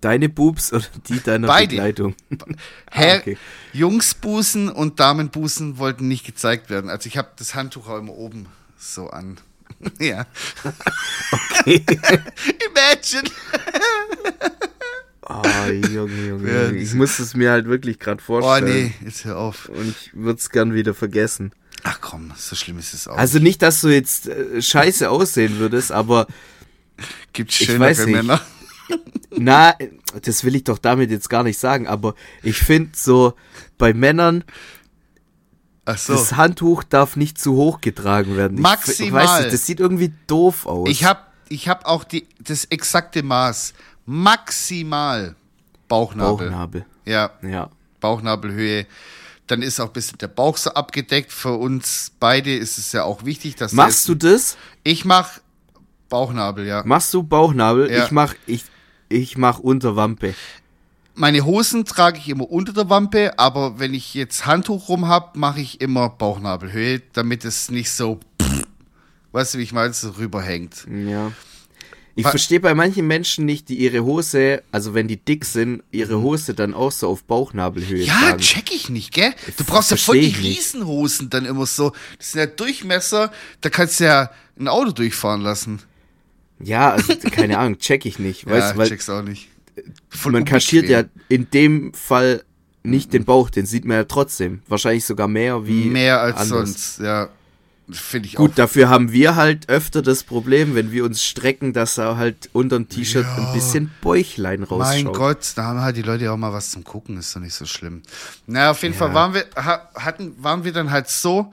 Deine Boobs oder die deiner Beide. Begleitung? Herr, Ah, okay. Jungsbusen und Damenbusen wollten nicht gezeigt werden. Also ich habe das Handtuch auch immer oben so an. ja. Imagine. Oh, Junge, Junge. Ich muss es mir halt wirklich gerade Oh vorstellen. nee, jetzt hör auf. Und ich würde es gern wieder vergessen. Ach komm, so schlimm ist es auch. Also nicht, dass du jetzt äh, scheiße aussehen würdest, aber gibt ich schönere. Männer. na, das will ich doch damit jetzt gar nicht sagen, aber ich finde so, bei Männern, Ach so. das Handtuch darf nicht zu hoch getragen werden. Ich, ich Maximal. weiß nicht, das sieht irgendwie doof aus. Ich habe ich hab auch die, das exakte Maß. Maximal Bauchnabel. Bauchnabel. Ja, Ja. Bauchnabelhöhe. Dann ist auch ein bisschen der Bauch so abgedeckt. Für uns beide ist es ja auch wichtig, dass Machst du das? Ich mach Bauchnabel, ja. Machst du Bauchnabel? Ja. Ich mach, ich, ich mach Unterwampe. Meine Hosen trage ich immer unter der Wampe, aber wenn ich jetzt Handtuch rum hab, mache ich immer Bauchnabelhöhe, damit es nicht so, weißt du, wie ich meine, so rüberhängt. Ja. Ich verstehe bei manchen Menschen nicht, die ihre Hose, also wenn die dick sind, ihre Hose dann auch so auf Bauchnabelhöhe Ja, tragen. check ich nicht, gell? Du brauchst ja voll die. Riesenhosen dann immer so. Das sind ja Durchmesser, da kannst du ja ein Auto durchfahren lassen. Ja, also keine Ahnung, check ich nicht. Weißt ja, du, weil check's auch nicht. Voll man kaschiert ja in dem Fall nicht den Bauch, den sieht man ja trotzdem. Wahrscheinlich sogar mehr wie mehr als anders. sonst, ja. Finde ich Gut, auch. dafür haben wir halt öfter das Problem, wenn wir uns strecken, dass er halt unter dem T-Shirt ein bisschen Bäuchlein rausschaut. Mein Gott, da haben halt die Leute auch mal was zum Gucken, ist doch nicht so schlimm. Naja, auf jeden Fall waren wir, ha, hatten, waren wir dann halt so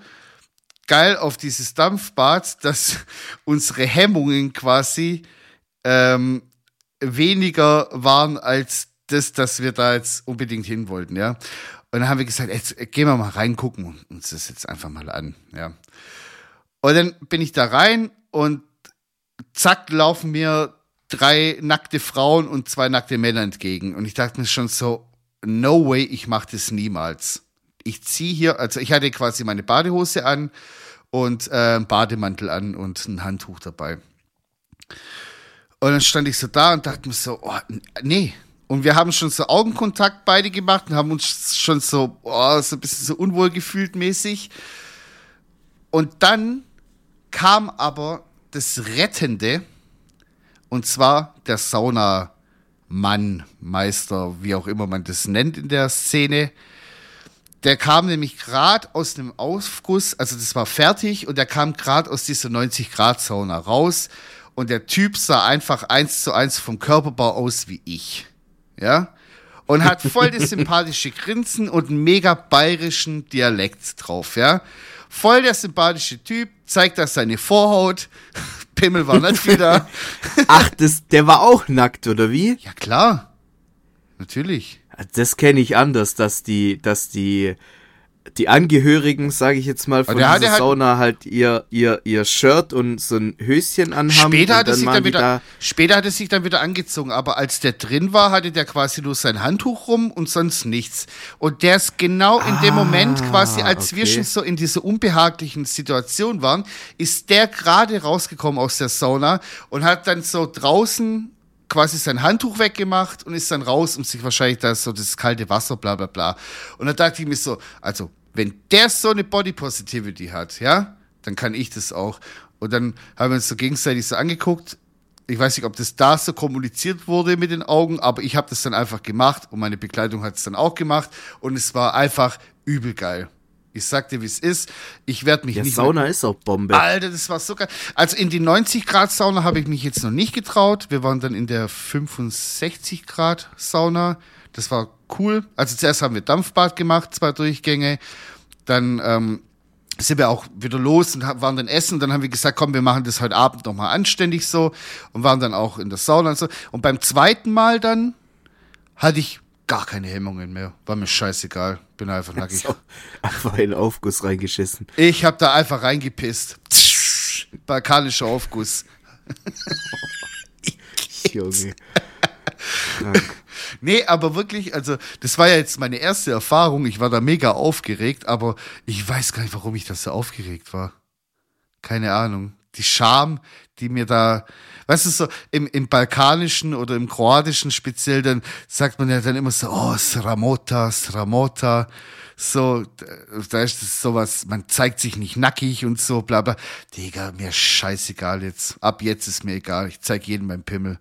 geil auf dieses Dampfbad, dass unsere Hemmungen quasi ähm, weniger waren als das, dass wir da jetzt unbedingt hin wollten, ja. Und dann haben wir gesagt, jetzt gehen wir mal reingucken und uns das jetzt einfach mal an, ja. Und dann bin ich da rein und zack, laufen mir drei nackte Frauen und zwei nackte Männer entgegen. Und ich dachte mir schon so, no way, ich mache das niemals. Ich ziehe hier, also ich hatte quasi meine Badehose an und äh, einen Bademantel an und ein Handtuch dabei. Und dann stand ich so da und dachte mir so, oh, nee. Und wir haben schon so Augenkontakt beide gemacht und haben uns schon so, oh, so ein bisschen so unwohl gefühlt mäßig. Und dann kam aber das Rettende, und zwar der Saunamann, Meister, wie auch immer man das nennt in der Szene. Der kam nämlich gerade aus dem Aufguss, also das war fertig, und der kam gerade aus dieser 90-Grad-Sauna raus. Und der Typ sah einfach eins zu eins vom Körperbau aus wie ich. Ja? Und hat voll das sympathische Grinsen und einen mega bayerischen Dialekt drauf, ja? Voll der sympathische Typ, zeigt da seine Vorhaut. Pimmel war nicht wieder. Ach, das, der war auch nackt, oder wie? Ja, klar. Natürlich. Das kenne ich anders, dass die, dass die, die Angehörigen, sage ich jetzt mal, von der dieser halt- Sauna halt ihr, ihr, ihr Shirt und so ein Höschen anhaben. Später hat, er sich dann wieder, da, später hat er sich dann wieder angezogen, aber als der drin war, hatte der quasi nur sein Handtuch rum und sonst nichts. Und der ist genau in dem Moment quasi, als wir okay. schon so in dieser unbehaglichen Situation waren, ist der gerade rausgekommen aus der Sauna und hat dann so draußen quasi sein Handtuch weggemacht und ist dann raus, um sich wahrscheinlich da so das kalte Wasser, bla bla bla. Und da dachte ich mir so, also, wenn der so eine Body Positivity hat, ja, dann kann ich das auch. Und dann haben wir uns so gegenseitig so angeguckt. Ich weiß nicht, ob das da so kommuniziert wurde mit den Augen, aber ich habe das dann einfach gemacht und meine Begleitung hat es dann auch gemacht und es war einfach übel geil. Ich sag dir, wie es ist. Ich werde mich ja, nicht Sauna ist auch Bombe. Alter, das war so geil. Also in die 90 Grad Sauna habe ich mich jetzt noch nicht getraut. Wir waren dann in der 65 Grad Sauna. Das war cool. Also zuerst haben wir Dampfbad gemacht, zwei Durchgänge. Dann ähm, sind wir auch wieder los und waren dann essen. Dann haben wir gesagt, komm, wir machen das heute Abend nochmal anständig so. Und waren dann auch in der Sauna und so. Und beim zweiten Mal dann hatte ich gar keine Hemmungen mehr. War mir scheißegal. Bin einfach nackig. So, einfach in den Aufguss reingeschissen. Ich habe da einfach reingepisst. Balkanischer Aufguss. Junge. Krank. Nee, aber wirklich, also das war ja jetzt meine erste Erfahrung. Ich war da mega aufgeregt, aber ich weiß gar nicht, warum ich da so aufgeregt war. Keine Ahnung. die Scham, die mir da, weißt du, so im, im balkanischen oder im kroatischen speziell, dann sagt man ja dann immer so, oh, Sramota, Sramota. So, da ist es sowas, man zeigt sich nicht nackig und so, bla bla. Digga, mir scheißegal jetzt. Ab jetzt ist mir egal. Ich zeig jedem meinen Pimmel.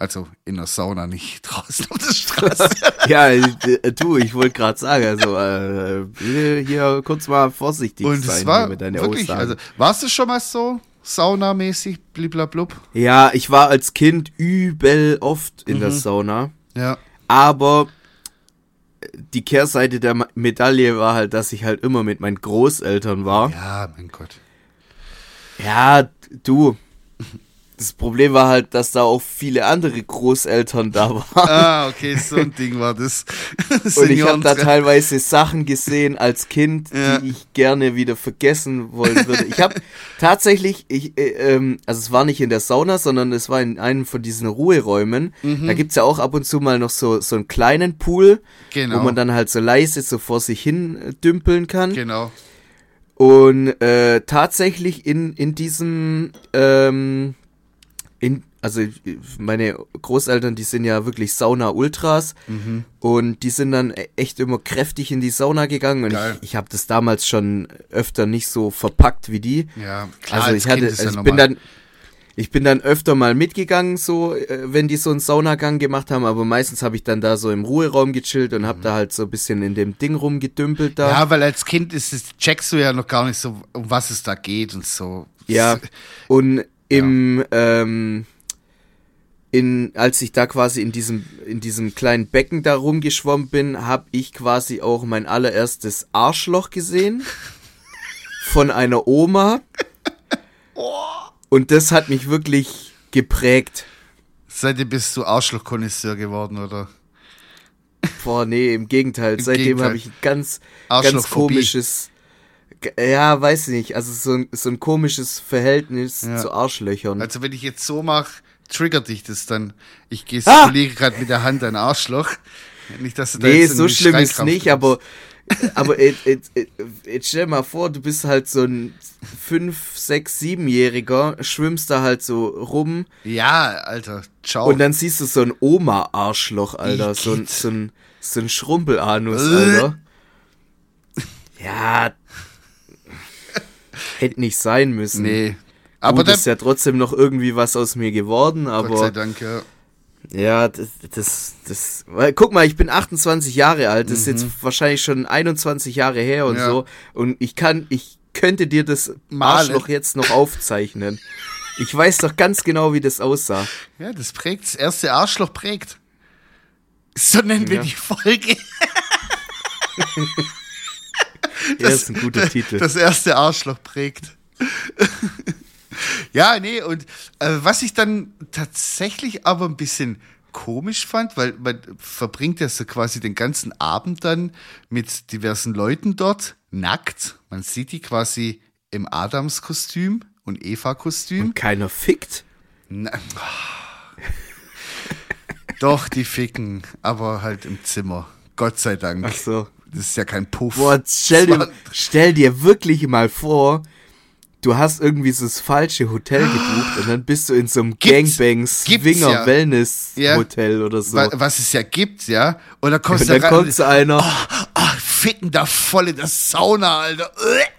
Also in der Sauna, nicht draußen auf der Straße. ja, äh, du, ich wollte gerade sagen, also äh, hier kurz mal vorsichtig Und sein war mit deinen wirklich, Aussagen. also warst du schon mal so saunamäßig, bliblablub? ja, ich war als Kind übel oft in der Sauna, Ja. aber die Kehrseite der Medaille war halt, dass ich halt immer mit meinen Großeltern war. Ja, mein Gott. Ja, du. Das Problem war halt, dass da auch viele andere Großeltern da waren. Ah, okay, so ein Ding war das. Und ich habe da teilweise Sachen gesehen als Kind, Ja. die ich gerne wieder vergessen wollen würde. Ich habe tatsächlich, ich, äh, ähm, also es war nicht in der Sauna, sondern es war in einem von diesen Ruheräumen. Mhm. Da gibt's ja auch ab und zu mal noch so, so einen kleinen Pool, Genau. wo man dann halt so leise so vor sich hin äh, dümpeln kann. Genau. Und äh, tatsächlich in, in diesem, ähm, in, also meine Großeltern, die sind ja wirklich Sauna-Ultras Mhm. und die sind dann e- echt immer kräftig in die Sauna gegangen und Geil. ich, ich habe das damals schon öfter nicht so verpackt wie die. Ja, klar, also als ich hatte, also ich bin dann, ich bin dann öfter mal mitgegangen, so, äh, wenn die so einen Saunagang gemacht haben, aber meistens habe ich dann da so im Ruheraum gechillt und habe da halt so ein bisschen in dem Ding rumgedümpelt da. Mhm. Ja, weil als Kind ist es, checkst du ja noch gar nicht so, um was es da geht und so. Ja, und im, ähm, in, als ich da quasi in diesem, in diesem kleinen Becken da rumgeschwommen bin, habe ich quasi auch mein allererstes Arschloch gesehen. Von einer Oma. Und das hat mich wirklich geprägt. Seitdem bist du Arschloch-Konnoisseur geworden, oder? Boah, nee, im Gegenteil. Im Seitdem habe ich ein ganz, ganz komisches, ja, weiß ich nicht, also so ein, so ein komisches Verhältnis Ja. zu Arschlöchern. Also wenn ich jetzt so mache, triggert dich das dann. Ich Ah! gestikuliere gerade mit der Hand ein Arschloch. Nicht, dass du da Nee, jetzt so schlimm ist nicht, aber, aber jetzt, jetzt, jetzt stell mal vor, du bist halt so ein 5, 6, 7-Jähriger, schwimmst da halt so rum Ja, Alter, ciao. und dann siehst du so ein Oma-Arschloch, Alter, so ein, so ein, so ein Schrumpelanus, Äh. Alter. Ja, hätte nicht sein müssen. nee. aber Aber dann, ist ja trotzdem noch irgendwie was aus mir geworden, Gott sei aber Dank, ja. ja, das, das, das, weil, guck mal, ich bin 28 Jahre alt, das ist jetzt wahrscheinlich schon 21 Jahre her und Mhm. Ja. so und ich kann, ich könnte dir das Malen. Arschloch jetzt noch aufzeichnen. Ich weiß doch ganz genau, wie das aussah. Ja, das prägt, das erste Arschloch prägt. So nennen wir Ja. die Folge. Ja, ist ein guter Titel. Das erste Arschloch prägt. ja, nee, und äh, was ich dann tatsächlich aber ein bisschen komisch fand, weil man verbringt ja so quasi den ganzen Abend dann mit diversen Leuten dort, nackt. Man sieht die quasi im Adamskostüm und Eva-Kostüm. Und keiner fickt. Na, Doch, die ficken, aber halt im Zimmer. Gott sei Dank. Ach so. Das ist ja kein Puff. Boah, stell dir, stell dir wirklich mal vor, du hast irgendwie so das falsche Hotel gebucht und dann bist du in so einem Gibt's- Gangbang gibt's Swinger ja. Ja. Oder so. Wa- Was es ja gibt, ja. Und dann kommst und du dann kommt so einer, ah, ficken da voll in der Sauna, Alter.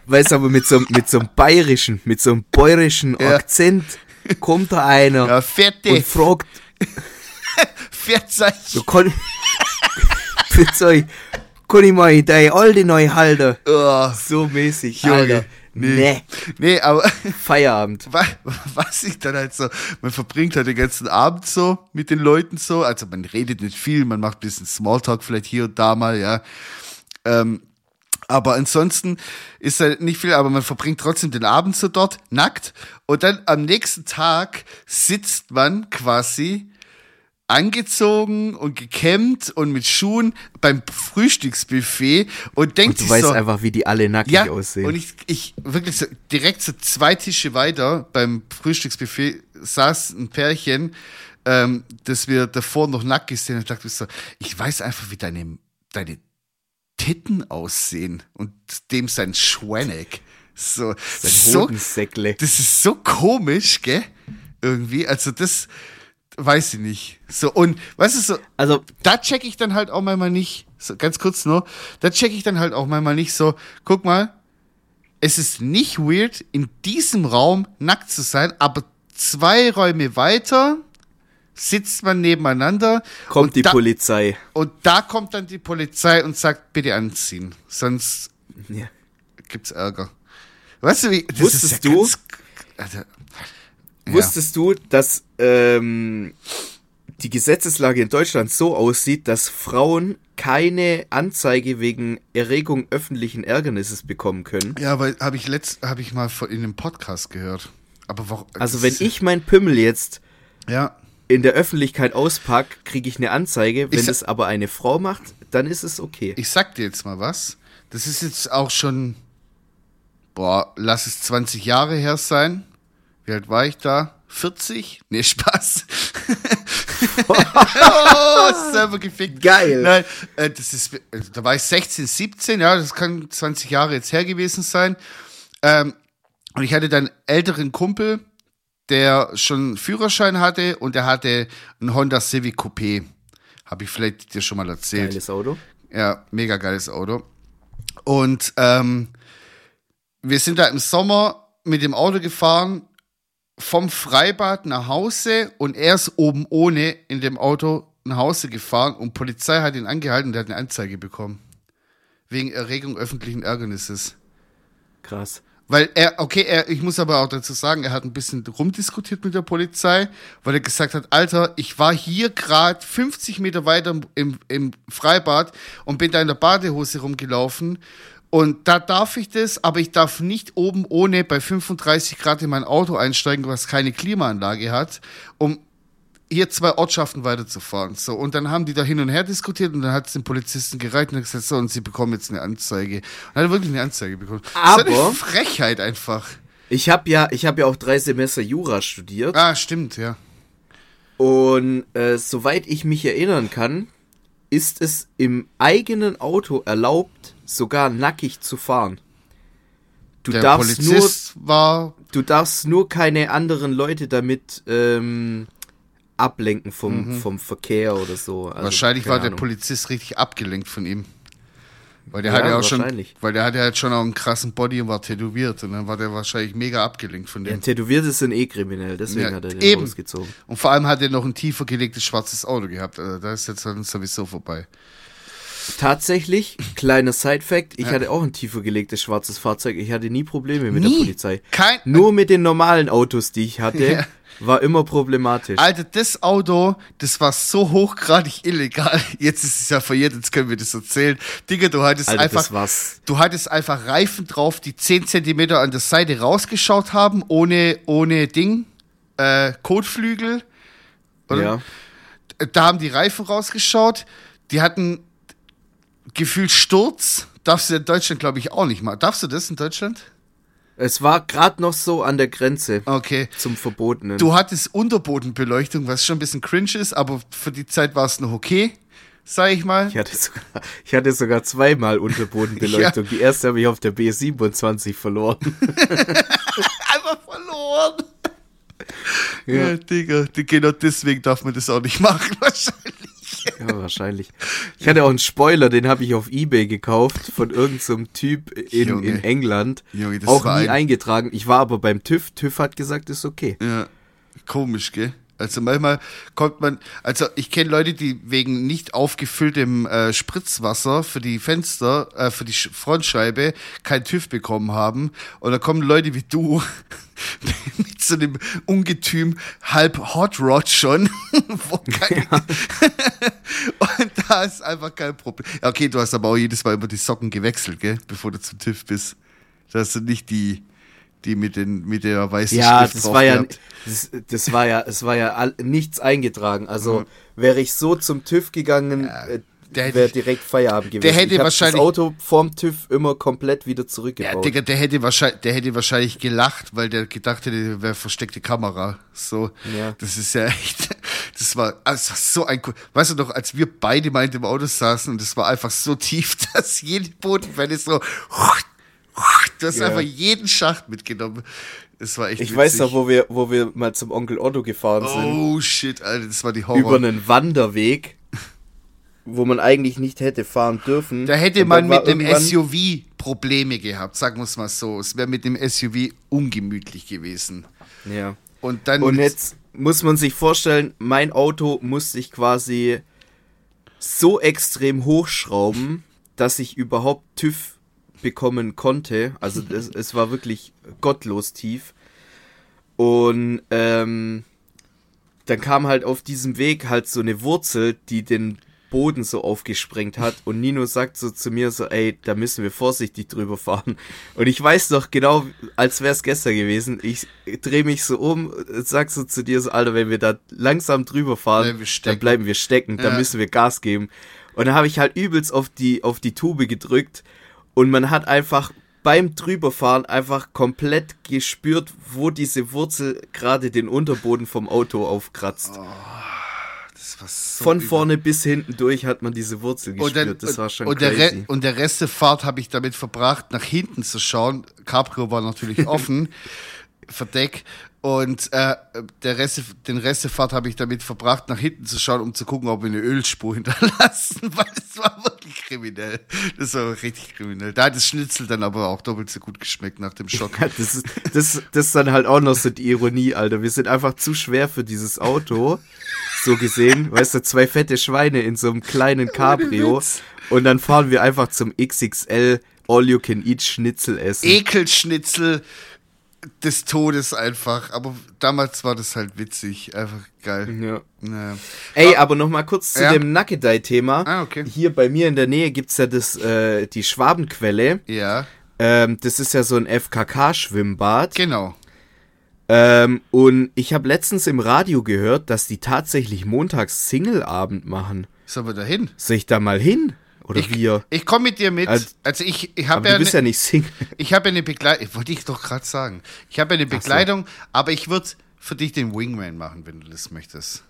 Weißt du, aber mit so, mit so einem bayerischen, mit so einem bayerischen Ja. Akzent kommt da einer Ja, und fragt, so kann, bitte euch, deine alte neu halten? Oh, So mäßig, Junge, Alter. nee. Nee. nee, aber Feierabend. wa- was ich dann halt so, man verbringt halt den ganzen Abend so mit den Leuten so, also man redet nicht viel, man macht ein bisschen Smalltalk vielleicht hier und da mal, ja. Ähm, aber ansonsten ist halt nicht viel, aber man verbringt trotzdem den Abend so dort, nackt. Und dann am nächsten Tag sitzt man quasi angezogen und gekämmt und mit Schuhen beim Frühstücksbuffet und denkt Und du sich weißt so, einfach, wie die alle nackig ja, aussehen. und ich, ich wirklich so direkt so zwei Tische weiter beim Frühstücksbuffet saß ein Pärchen, ähm, das wir davor noch nackt gesehen haben. Ich dachte so, ich weiß einfach, wie deine, deine Titten aussehen und dem sein Schwenneck. So, Sein so das ist so komisch, gell? Irgendwie, also das weiß ich nicht. So, und weißt du, so, Also, da check ich dann halt auch manchmal nicht, so ganz kurz nur, da check ich dann halt auch manchmal nicht so, guck mal, es ist nicht weird, in diesem Raum nackt zu sein, aber zwei Räume weiter sitzt man nebeneinander kommt die da, Polizei. und da kommt dann die Polizei und sagt, bitte anziehen, sonst Ja. gibt's Ärger. Weißt du wie? Das Wusstest du- Ganz, Alter, ja. Wusstest du, dass ähm, die Gesetzeslage in Deutschland so aussieht, dass Frauen keine Anzeige wegen Erregung öffentlichen Ärgernisses bekommen können? Ja, weil habe ich letzt, habe ich mal in einem Podcast gehört. Aber warum? Also wenn ich mein Pimmel jetzt ja, in der Öffentlichkeit auspack, kriege ich eine Anzeige. Wenn das aber eine Frau macht, dann ist es okay. ich sag dir jetzt mal was. Das ist jetzt auch schon, boah, lass es 20 Jahre her sein. Wie alt war ich da? 40? Nee, Spaß. oh, selber gefickt. Geil. Nein, äh, das ist, äh, da war ich 16, 17, ja, das kann 20 Jahre jetzt her gewesen sein. Ähm, und ich hatte dann einen älteren Kumpel, der schon einen Führerschein hatte und der hatte einen Honda Civic Coupé. Habe ich vielleicht dir schon mal erzählt. Geiles Auto. Ja, mega geiles Auto. Und ähm, wir sind da im Sommer mit dem Auto gefahren, vom Freibad nach Hause und er ist oben ohne in dem Auto nach Hause gefahren und Polizei hat ihn angehalten und er hat eine Anzeige bekommen. Wegen Erregung öffentlichen Ärgernisses. Krass. Weil er, okay, er, ich muss aber auch dazu sagen, er hat ein bisschen rumdiskutiert mit der Polizei, weil er gesagt hat, Alter, ich war hier gerade 50 Meter weiter im, im Freibad und bin da in der Badehose rumgelaufen. Und da darf ich das, aber ich darf nicht oben ohne bei 35 Grad in mein Auto einsteigen, was keine Klimaanlage hat, um hier zwei Ortschaften weiterzufahren. So, und dann haben die da hin und her diskutiert und dann hat es den Polizisten gereicht und hat gesagt, so, und sie bekommen jetzt eine Anzeige. Und er hat wirklich eine Anzeige bekommen. das ist Aber- eine Frechheit einfach. Ich habe ja, ich habe ja auch drei Semester Jura studiert Ah, stimmt, ja. und äh, soweit ich mich erinnern kann, ist es im eigenen Auto erlaubt, sogar nackig zu fahren. Du Der darfst Polizist war, nur, du darfst nur keine anderen Leute damit ähm, ablenken vom, vom Verkehr oder so. Also, Mhm. wahrscheinlich war der Ahnung. Polizist richtig abgelenkt von ihm. Weil der Ja, hat ja auch schon, weil der hatte halt schon auch einen krassen Body und war tätowiert und dann war der wahrscheinlich mega abgelenkt von Ja, dem. Tätowierte sind eh kriminell, deswegen Ja, hat er den eben. rausgezogen. Und vor allem hat er noch ein tiefer gelegtes schwarzes Auto gehabt. Also da ist jetzt dann sowieso vorbei. Tatsächlich, kleiner Side-Fact, ich hatte auch ein tiefer gelegtes schwarzes Fahrzeug. Ich hatte nie Probleme mit Nie? der Polizei. Kein, Nur mit den normalen Autos, die ich hatte, Ja. war immer problematisch. Alter, das Auto, das war so hochgradig illegal. Jetzt ist es ja verjährt, jetzt können wir das erzählen. Digga, du hattest Alter, einfach, du hattest einfach Reifen drauf, die 10 Zentimeter an der Seite rausgeschaut haben, ohne, ohne Ding, äh, Kotflügel. Oder? Ja. Da haben die Reifen rausgeschaut. Die hatten gefühlt Sturz. Darfst du in Deutschland, glaube ich, auch nicht mal. Darfst du das in Deutschland? Es war gerade noch so an der Grenze Okay. zum Verbotenen. Du hattest Unterbodenbeleuchtung, was schon ein bisschen cringe ist, aber für die Zeit war es noch okay, sag ich mal. ich, hatte sogar, ich hatte sogar zweimal Unterbodenbeleuchtung. Die erste habe ich auf der B27 verloren. Einfach verloren. Ja, Digga, die- genau deswegen darf man das auch nicht machen, wahrscheinlich. Ja, wahrscheinlich. Ich hatte auch einen Spoiler, den habe ich auf Ebay gekauft von irgendeinem Typ in, Junge. in England. Junge, das auch war nie ein- eingetragen. Ich war aber beim TÜV. TÜV hat gesagt, ist okay. Ja, komisch, gell? Also manchmal kommt man, also ich kenne Leute, die wegen nicht aufgefülltem äh, Spritzwasser für die Fenster, äh, für die Sch Frontscheibe kein TÜV bekommen haben. Und da kommen Leute wie du mit so einem Ungetüm halb Hot Rod schon. kein, Und da ist einfach kein Problem. Ja, okay, du hast aber auch jedes Mal immer die Socken gewechselt, gell? Bevor du zum TÜV bist. Da hast du nicht die, die mit, den, mit der weißen Ja, Schrift das drauf war ja, das, das war ja, es war ja all, nichts eingetragen. Also wäre ich so zum TÜV gegangen, äh, der hätte- wäre direkt Feierabend gewesen. hätte ich hab wahrscheinlich- das Auto vorm TÜV immer komplett wieder Ja, zurückgebaut. Digga, der hätte wahrscheinlich, der hätte wahrscheinlich gelacht, weil der gedacht hätte, der wäre versteckte Kamera. So, Ja. das ist ja echt, das war, also das war so ein, weißt du doch, als wir beide mal in dem Auto saßen und es war einfach so tief, dass jede Bodenwelle so Du hast Ja. einfach jeden Schacht mitgenommen. Das war echt Ich witzig. weiß noch, wo wir, wo wir mal zum Onkel Otto gefahren sind. Oh shit, Alter, das war die Horror. Über einen Wanderweg, wo man eigentlich nicht hätte fahren dürfen. Da hätte man mit dem SUV Probleme gehabt, sagen wir es mal so. Es wäre mit dem SUV ungemütlich gewesen. Ja. Und dann. Und jetzt muss man sich vorstellen, mein Auto musste ich quasi so extrem hochschrauben, dass ich überhaupt TÜV bekommen konnte. Also es, es war wirklich gottlos tief. Und ähm, dann kam halt auf diesem Weg halt so eine Wurzel, die den Boden so aufgesprengt hat. Und Nino sagt so zu mir so, ey, da müssen wir vorsichtig drüber fahren. Und ich weiß noch genau, als wäre es gestern gewesen, ich drehe mich so um, sag so zu dir so, Alter, wenn wir da langsam drüber fahren, Bleiben dann bleiben wir stecken, dann Ja. müssen wir Gas geben. Und dann habe ich halt übelst auf die, auf die Tube gedrückt und man hat einfach beim drüberfahren einfach komplett gespürt, wo diese Wurzel gerade den Unterboden vom Auto aufkratzt. das war so Von vorne bis hinten durch hat man diese Wurzel gespürt. Und, dann, das war schon und, der crazy. Re und der Rest der Fahrt habe ich damit verbracht, nach hinten zu schauen. Cabrio war natürlich offen, Verdeck. Und äh, der Rest, den Rest der Fahrt habe ich damit verbracht, nach hinten zu schauen, um zu gucken, ob wir eine Ölspur hinterlassen, weil es war wirklich kriminell. Das war richtig kriminell. Da hat das Schnitzel dann aber auch doppelt so gut geschmeckt nach dem Schock. Ja, das, ist, das, das ist dann halt auch noch so die Ironie, Alter. Wir sind einfach zu schwer für dieses Auto. So gesehen, weißt du, zwei fette Schweine in so einem kleinen Cabrio. Und dann fahren wir einfach zum XXL All-You-Can-Eat Schnitzel essen. Ekelschnitzel des Todes einfach. Aber damals war das halt witzig. Einfach geil. ja. Naja. Ey, aber noch mal kurz zu Ja. dem Nackedei-Thema. Ah, okay. Hier bei mir in der Nähe gibt's ja das, äh, die Schwabenquelle. Ja, Ähm, das ist ja so ein FKK-Schwimmbad. genau. Ähm, und ich habe letztens im Radio gehört, dass die tatsächlich montags Single-Abend machen. Sollen wir da hin? Soll ich da mal hin? Oder Ich, wir? ich komme mit dir mit. Also- Also, ich, ich habe du ja, bist ne, ja nicht Single. ich habe eine Begleitung. Wollte ich doch gerade sagen. Ich habe eine so. Begleitung, aber ich würde für dich den Wingman machen, wenn du das möchtest.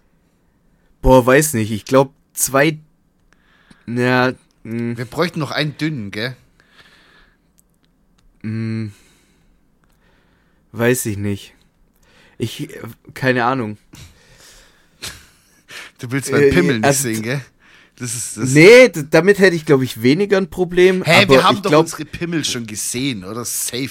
Boah, weiß nicht. Ich glaube, zwei. Ja, mh, Wir bräuchten noch einen dünnen, gell? weiß ich nicht. Ich, äh, keine Ahnung. Du willst meinen Äh, Pimmel nicht also- sehen, gell? Das ist das. Nee, damit hätte ich, glaube ich, weniger ein Problem. Hä, aber wir haben ich doch glaub, unsere Pimmel schon gesehen, oder? Safe.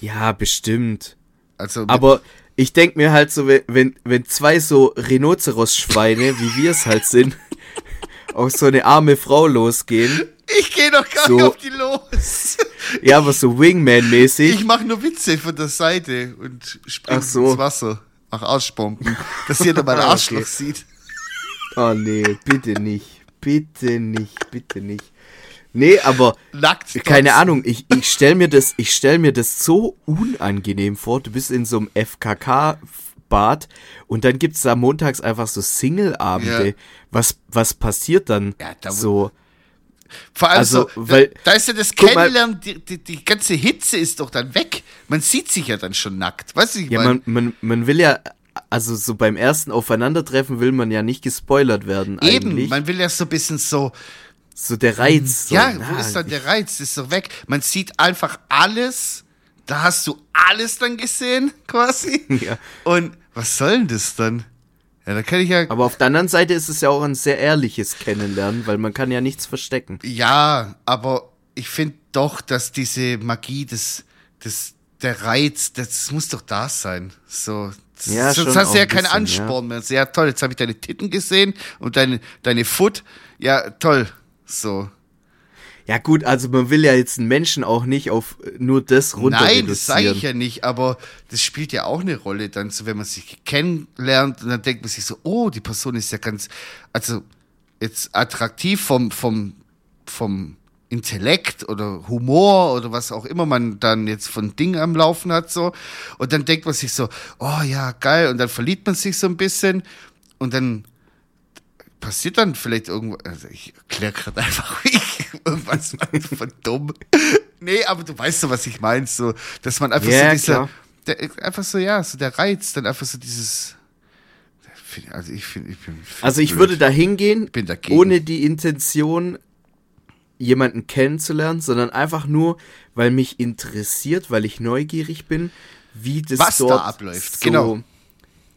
Ja, bestimmt. Also, Aber ich denke mir halt so, wenn- wenn, zwei so Rhinoceros-Schweine, wie wir es halt sind, auf so eine arme Frau losgehen. ich gehe doch gar so- nicht auf die los. Ja, aber so Wingman-mäßig. Ich mache nur Witze von der Seite und springe so. ins Wasser. Mach Arschbomben. Dass jeder mein Ah, okay. Arschloch sieht. Oh nee, bitte nicht. Bitte nicht, bitte nicht. Nee, aber Nackt. keine. Ahnung, ich, ich stell mir das, ich stell mir das so unangenehm vor. Du bist in so einem FKK-Bad und dann gibt's da montags einfach so Single-Abende. Ja. Was, was passiert dann? Ja, da- so. Vor allem Also, so, weil- da, da ist ja das mal- Kennenlernen, die, die, die ganze Hitze ist doch dann weg. Man sieht sich ja dann schon nackt. Weißt du, Ja, man, man, man will ja, also so beim ersten Aufeinandertreffen will man ja nicht gespoilert werden eben, eigentlich. man will ja so ein bisschen so, so der Reiz. So, ja, na, wo ist dann der Reiz? Ist doch weg. Man sieht einfach alles, da hast du alles dann gesehen, quasi. Ja. Und was soll denn das dann? Ja, da kann ich ja, Aber auf der anderen Seite ist es ja auch ein sehr ehrliches Kennenlernen, weil man kann ja nichts verstecken. ja, aber ich finde doch, dass diese Magie des, des, der Reiz, das muss doch da sein. So, Ja, sonst schon hast du ja ein keinen bisschen, Ansporn mehr. So, ja, toll, jetzt habe ich deine Titten gesehen und deine, deine Foot. Ja, toll. So. Ja gut, also man will ja jetzt einen Menschen auch nicht auf äh, nur das runter Nein, das sage ich ja nicht, aber das spielt ja auch eine Rolle dann, so wenn man sich kennenlernt und dann denkt man sich so, oh, die Person ist ja ganz, also jetzt attraktiv vom, vom, vom Intellekt oder Humor oder was auch immer man dann jetzt von Ding am Laufen hat, so. Und dann denkt man sich so, oh ja, geil, und dann verliebt man sich so ein bisschen und dann passiert dann vielleicht irgendwas, also ich erkläre gerade einfach ich, irgendwas von dumm. Nee, aber du weißt so, was ich meine, so, dass man einfach Ja, so dieser, der, einfach so, ja, so der Reiz, dann einfach so dieses, also ich finde, ich bin, Also ich blöd. würde da hingehen, ohne die Intention, jemanden kennenzulernen, sondern einfach nur, weil mich interessiert, weil ich neugierig bin, wie das Was da dort abläuft, so genau.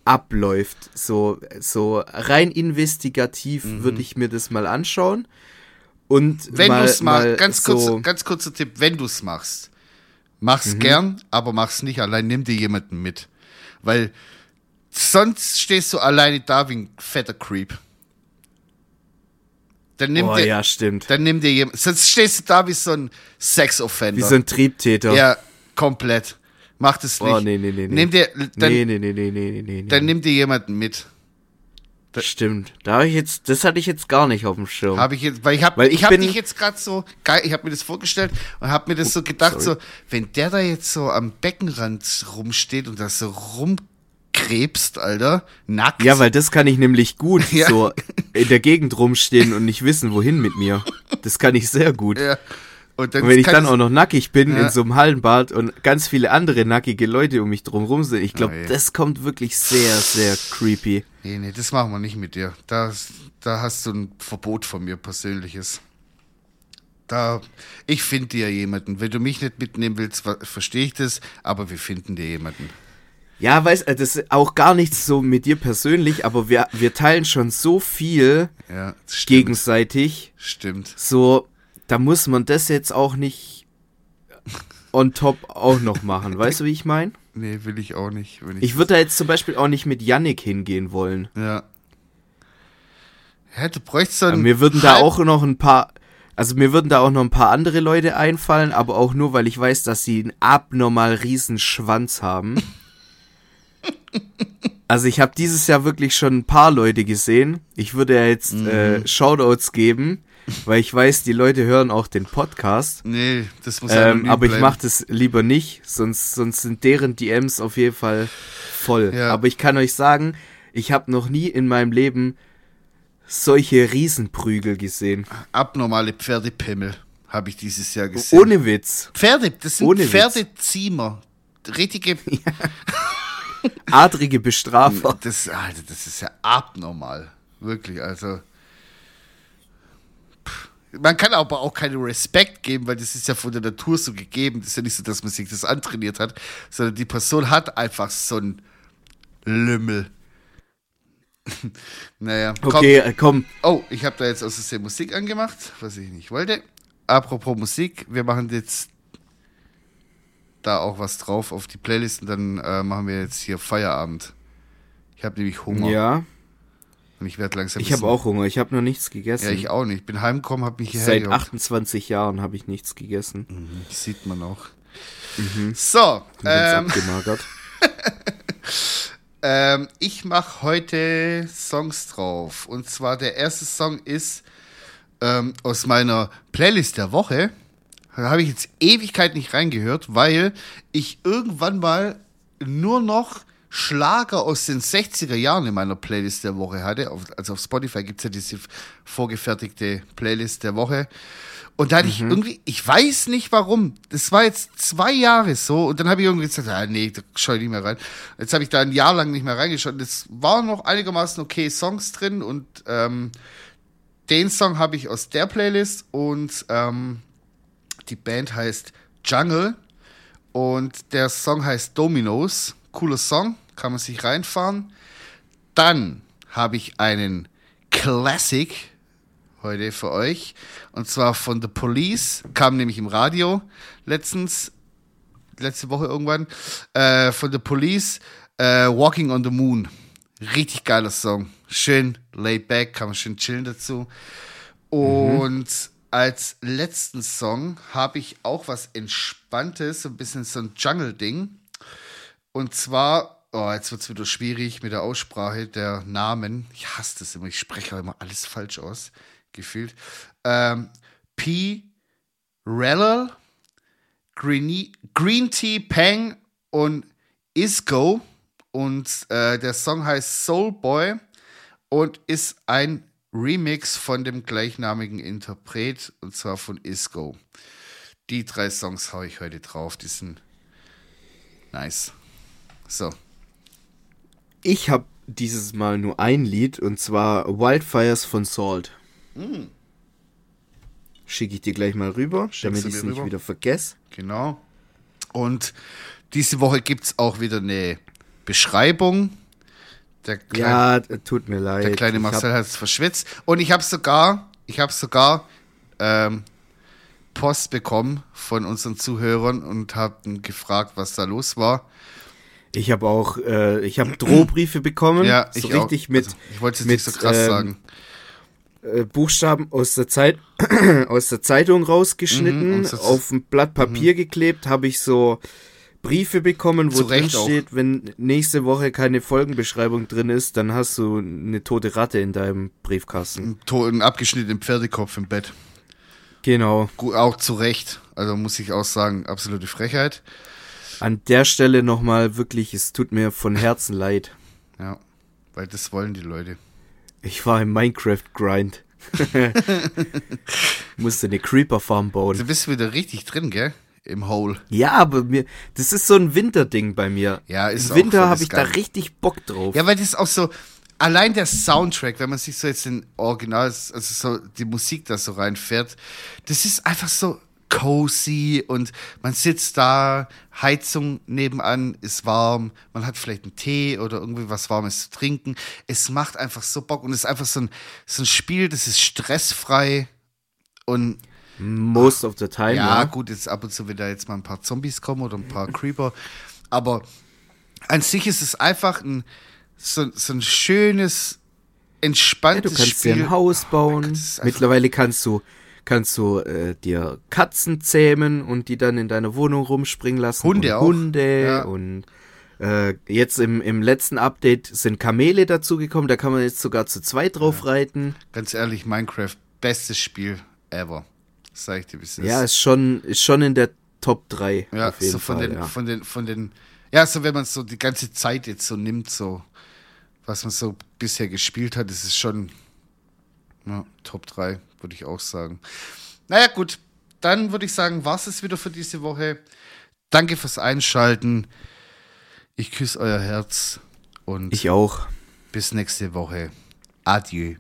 abläuft. So, so rein investigativ Mhm. würde ich mir das mal anschauen. Und Wenn du es mal machst, ganz, so, kurz, ganz kurzer Tipp, wenn du es machst, mach's Mhm. gern, aber mach's nicht allein, nimm dir jemanden mit. Weil sonst stehst du alleine da wie ein fetter Creep. Dann nimm Oh dir, ja, stimmt. dann nimm dir jemand, sonst stehst du da wie so ein Sex-Offender. Wie so ein Triebtäter. ja, komplett. Mach das nicht. Oh, nee, nee, nee, nee. Nimm dir, dann, nee, nee, nee, nee, nee, nee, nee. dann nimm dir jemanden mit. Stimmt. Da hab ich jetzt, das hatte ich jetzt gar nicht auf dem Schirm. Habe ich jetzt, weil ich habe ich ich hab bin- dich jetzt gerade so geil, ich habe mir das vorgestellt und habe mir das so gedacht, so wenn der da jetzt so am Beckenrand rumsteht und das so rumkrebst, Alter, nackt. Ja, weil das kann ich nämlich gut Ja. so in der Gegend rumstehen und nicht wissen, wohin mit mir. Das kann ich sehr gut. Ja. Und, Und wenn ich dann auch noch nackig bin Ja. in so einem Hallenbad und ganz viele andere nackige Leute um mich drum rum sind, ich glaube, Oh das kommt wirklich sehr, sehr creepy. Nee, nee, das machen wir nicht mit dir. Da, da hast du ein Verbot von mir persönliches. Da, ich finde dir jemanden. Wenn du mich nicht mitnehmen willst, verstehe ich das, aber wir finden dir jemanden. Ja, weiß, äh, das ist auch gar nichts so mit dir persönlich, aber wir, wir teilen schon so viel Ja, stimmt. gegenseitig. Stimmt. So, da muss man das jetzt auch nicht on top auch noch machen. Weißt du, wie ich meine? Nee, will ich auch nicht. Wenn Ich würde da jetzt zum Beispiel auch nicht mit Yannick hingehen wollen. Ja. Ja, du bräuchst ein Mir würden da auch noch ein paar, also mir würden da auch noch ein paar andere Leute einfallen, aber auch nur, weil ich weiß, dass sie einen abnormal riesen Schwanz haben. Also ich habe dieses Jahr wirklich schon ein paar Leute gesehen. Ich würde ja jetzt Mhm. äh, Shoutouts geben, weil ich weiß, die Leute hören auch den Podcast. Nee, das muss Ähm, aber ich bleiben. mache das lieber nicht, sonst, sonst sind deren DMs auf jeden Fall voll. Ja. Aber ich kann euch sagen, ich habe noch nie in meinem Leben solche Riesenprügel gesehen. abnormale Pferdepimmel habe ich dieses Jahr gesehen. Ohne Witz. Pferde, das sind Ohne. Pferdeziemer. Richtige. Adrige Bestrafer. Das, Alter, das ist ja abnormal. Wirklich, also. Pff. Man kann aber auch keinen Respekt geben, weil das ist ja von der Natur so gegeben. Das ist ja nicht so, dass man sich das antrainiert hat, sondern die Person hat einfach so einen Lümmel. naja, komm. Okay, äh, komm. Oh, ich habe da jetzt aus Versehen Musik angemacht, was ich nicht wollte. Apropos Musik, wir machen jetzt da auch was drauf auf die Playlist und dann äh, machen wir jetzt hier Feierabend. Ich habe nämlich Hunger Ja, und ich werde langsam. ich habe auch Hunger. Ich habe noch nichts gegessen. Ja, ich auch nicht. Bin heimgekommen, habe mich hierher Seit gehockt. 28 Jahren habe ich nichts gegessen. Das sieht man auch. So, Bin ganz ähm, abgemagert. Ähm, ich mache heute Songs drauf. Und zwar der erste Song ist ähm, aus meiner Playlist der Woche. Da habe ich jetzt Ewigkeit nicht reingehört, weil ich irgendwann mal nur noch Schlager aus den 60er Jahren in meiner Playlist der Woche hatte. Also auf Spotify gibt es ja diese vorgefertigte Playlist der Woche. Und da hatte ich irgendwie, ich weiß nicht warum, das war jetzt zwei Jahre so und dann habe ich irgendwie gesagt, ah, nee, da schau ich nicht mehr rein. Jetzt habe ich da ein Jahr lang nicht mehr reingeschaut. Es waren noch einigermaßen okay Songs drin und ähm, den Song habe ich aus der Playlist und ähm, die Band heißt Jungle und der Song heißt Dominoes. Cooler Song, kann man sich reinfahren. Dann habe ich einen Classic heute für euch. Und zwar von The Police. Kam nämlich im Radio letztens, letzte Woche irgendwann. Äh, von The Police, äh, Walking on the Moon. Richtig geiler Song. Schön laid back, kann man schön chillen dazu. Und als letzten Song habe ich auch was Entspanntes, so ein bisschen so ein Jungle-Ding. Und zwar, oh, jetzt wird es wieder schwierig mit der Aussprache der Namen. Ich hasse das immer, ich spreche auch immer alles falsch aus, gefühlt. Ähm, P. Rellel, Green, Tea Pang und Isco. Und äh, der Song heißt Soul Boy und ist ein Remix von dem gleichnamigen Interpret, und zwar von Isco. Die drei Songs haue ich heute drauf, die sind nice. So. Ich habe dieses Mal nur ein Lied und zwar Wildfires von Salt. Schicke ich dir gleich mal rüber, Schickst damit ich es nicht wieder vergesse. Genau. Und diese Woche gibt es auch wieder eine Beschreibung. Der kleine, Ja, äh, tut mir leid. der kleine Marcel hat es verschwitzt. Und ich habe sogar, ich habe sogar ähm, Post bekommen von unseren Zuhörern und habe gefragt, was da los war. Ich habe auch, äh, ich habe Drohbriefe bekommen. Ja, so ich auch. richtig mit, Also, ich wollte es nicht so krass ähm, sagen. äh, Buchstaben aus der Zeit, aus der Zeitung rausgeschnitten, Mhm, auf ein Blatt Papier geklebt, habe ich so Briefe bekommen, wo Zu drin auch. steht, wenn nächste Woche keine Folgenbeschreibung drin ist, dann hast du eine tote Ratte in deinem Briefkasten. Ein, abgeschnittenen Pferdekopf im Bett. Genau. Auch zu Recht. Also muss ich auch sagen, absolute Frechheit. An der Stelle nochmal wirklich, es tut mir von Herzen leid. Ja, weil das wollen die Leute. Ich war im Minecraft-Grind. Musste eine Creeper-Farm bauen. Du bist wieder richtig drin, gell? Im Hole. Ja, aber mir, das ist so ein Winterding bei mir. Ja, ist Im Winter habe ich da Geile. richtig Bock drauf. Ja, weil das auch so, allein der Soundtrack, wenn man sich so jetzt den Original, also so die Musik da so reinfährt, das ist einfach so cozy und man sitzt da, Heizung nebenan ist warm, man hat vielleicht einen Tee oder irgendwie was Warmes zu trinken. Es macht einfach so Bock und es ist einfach so ein, so ein Spiel, das ist stressfrei und Most of the time, ja, ja. gut, jetzt ab und zu wieder jetzt mal ein paar Zombies kommen oder ein paar Creeper. Aber an sich ist es einfach ein so, so ein schönes, Ja, entspanntes du kannst Spiel. dir ein Haus bauen. das ist einfach- Mittlerweile kannst du kannst du äh, dir Katzen zähmen und die dann in deiner Wohnung rumspringen lassen. Hunde und auch. Hunde Ja. und äh, jetzt im, im letzten Update sind Kamele dazugekommen. Da kann man jetzt sogar zu zweit drauf reiten. Ganz ehrlich, Minecraft, bestes Spiel ever. Das sag ich dir, wie es ist. Ja, ist schon, ist schon in der Top 3. ja auf jeden so von Fall, den, ja. von den, von den, ja, so wenn man so die ganze Zeit jetzt so nimmt, so, was man so bisher gespielt hat, ist es schon ja, Top 3, würde ich auch sagen. Naja, gut, dann würde ich sagen, war es wieder für diese Woche. Danke fürs Einschalten. Ich küsse euer Herz und Ich auch. bis nächste Woche. Adieu.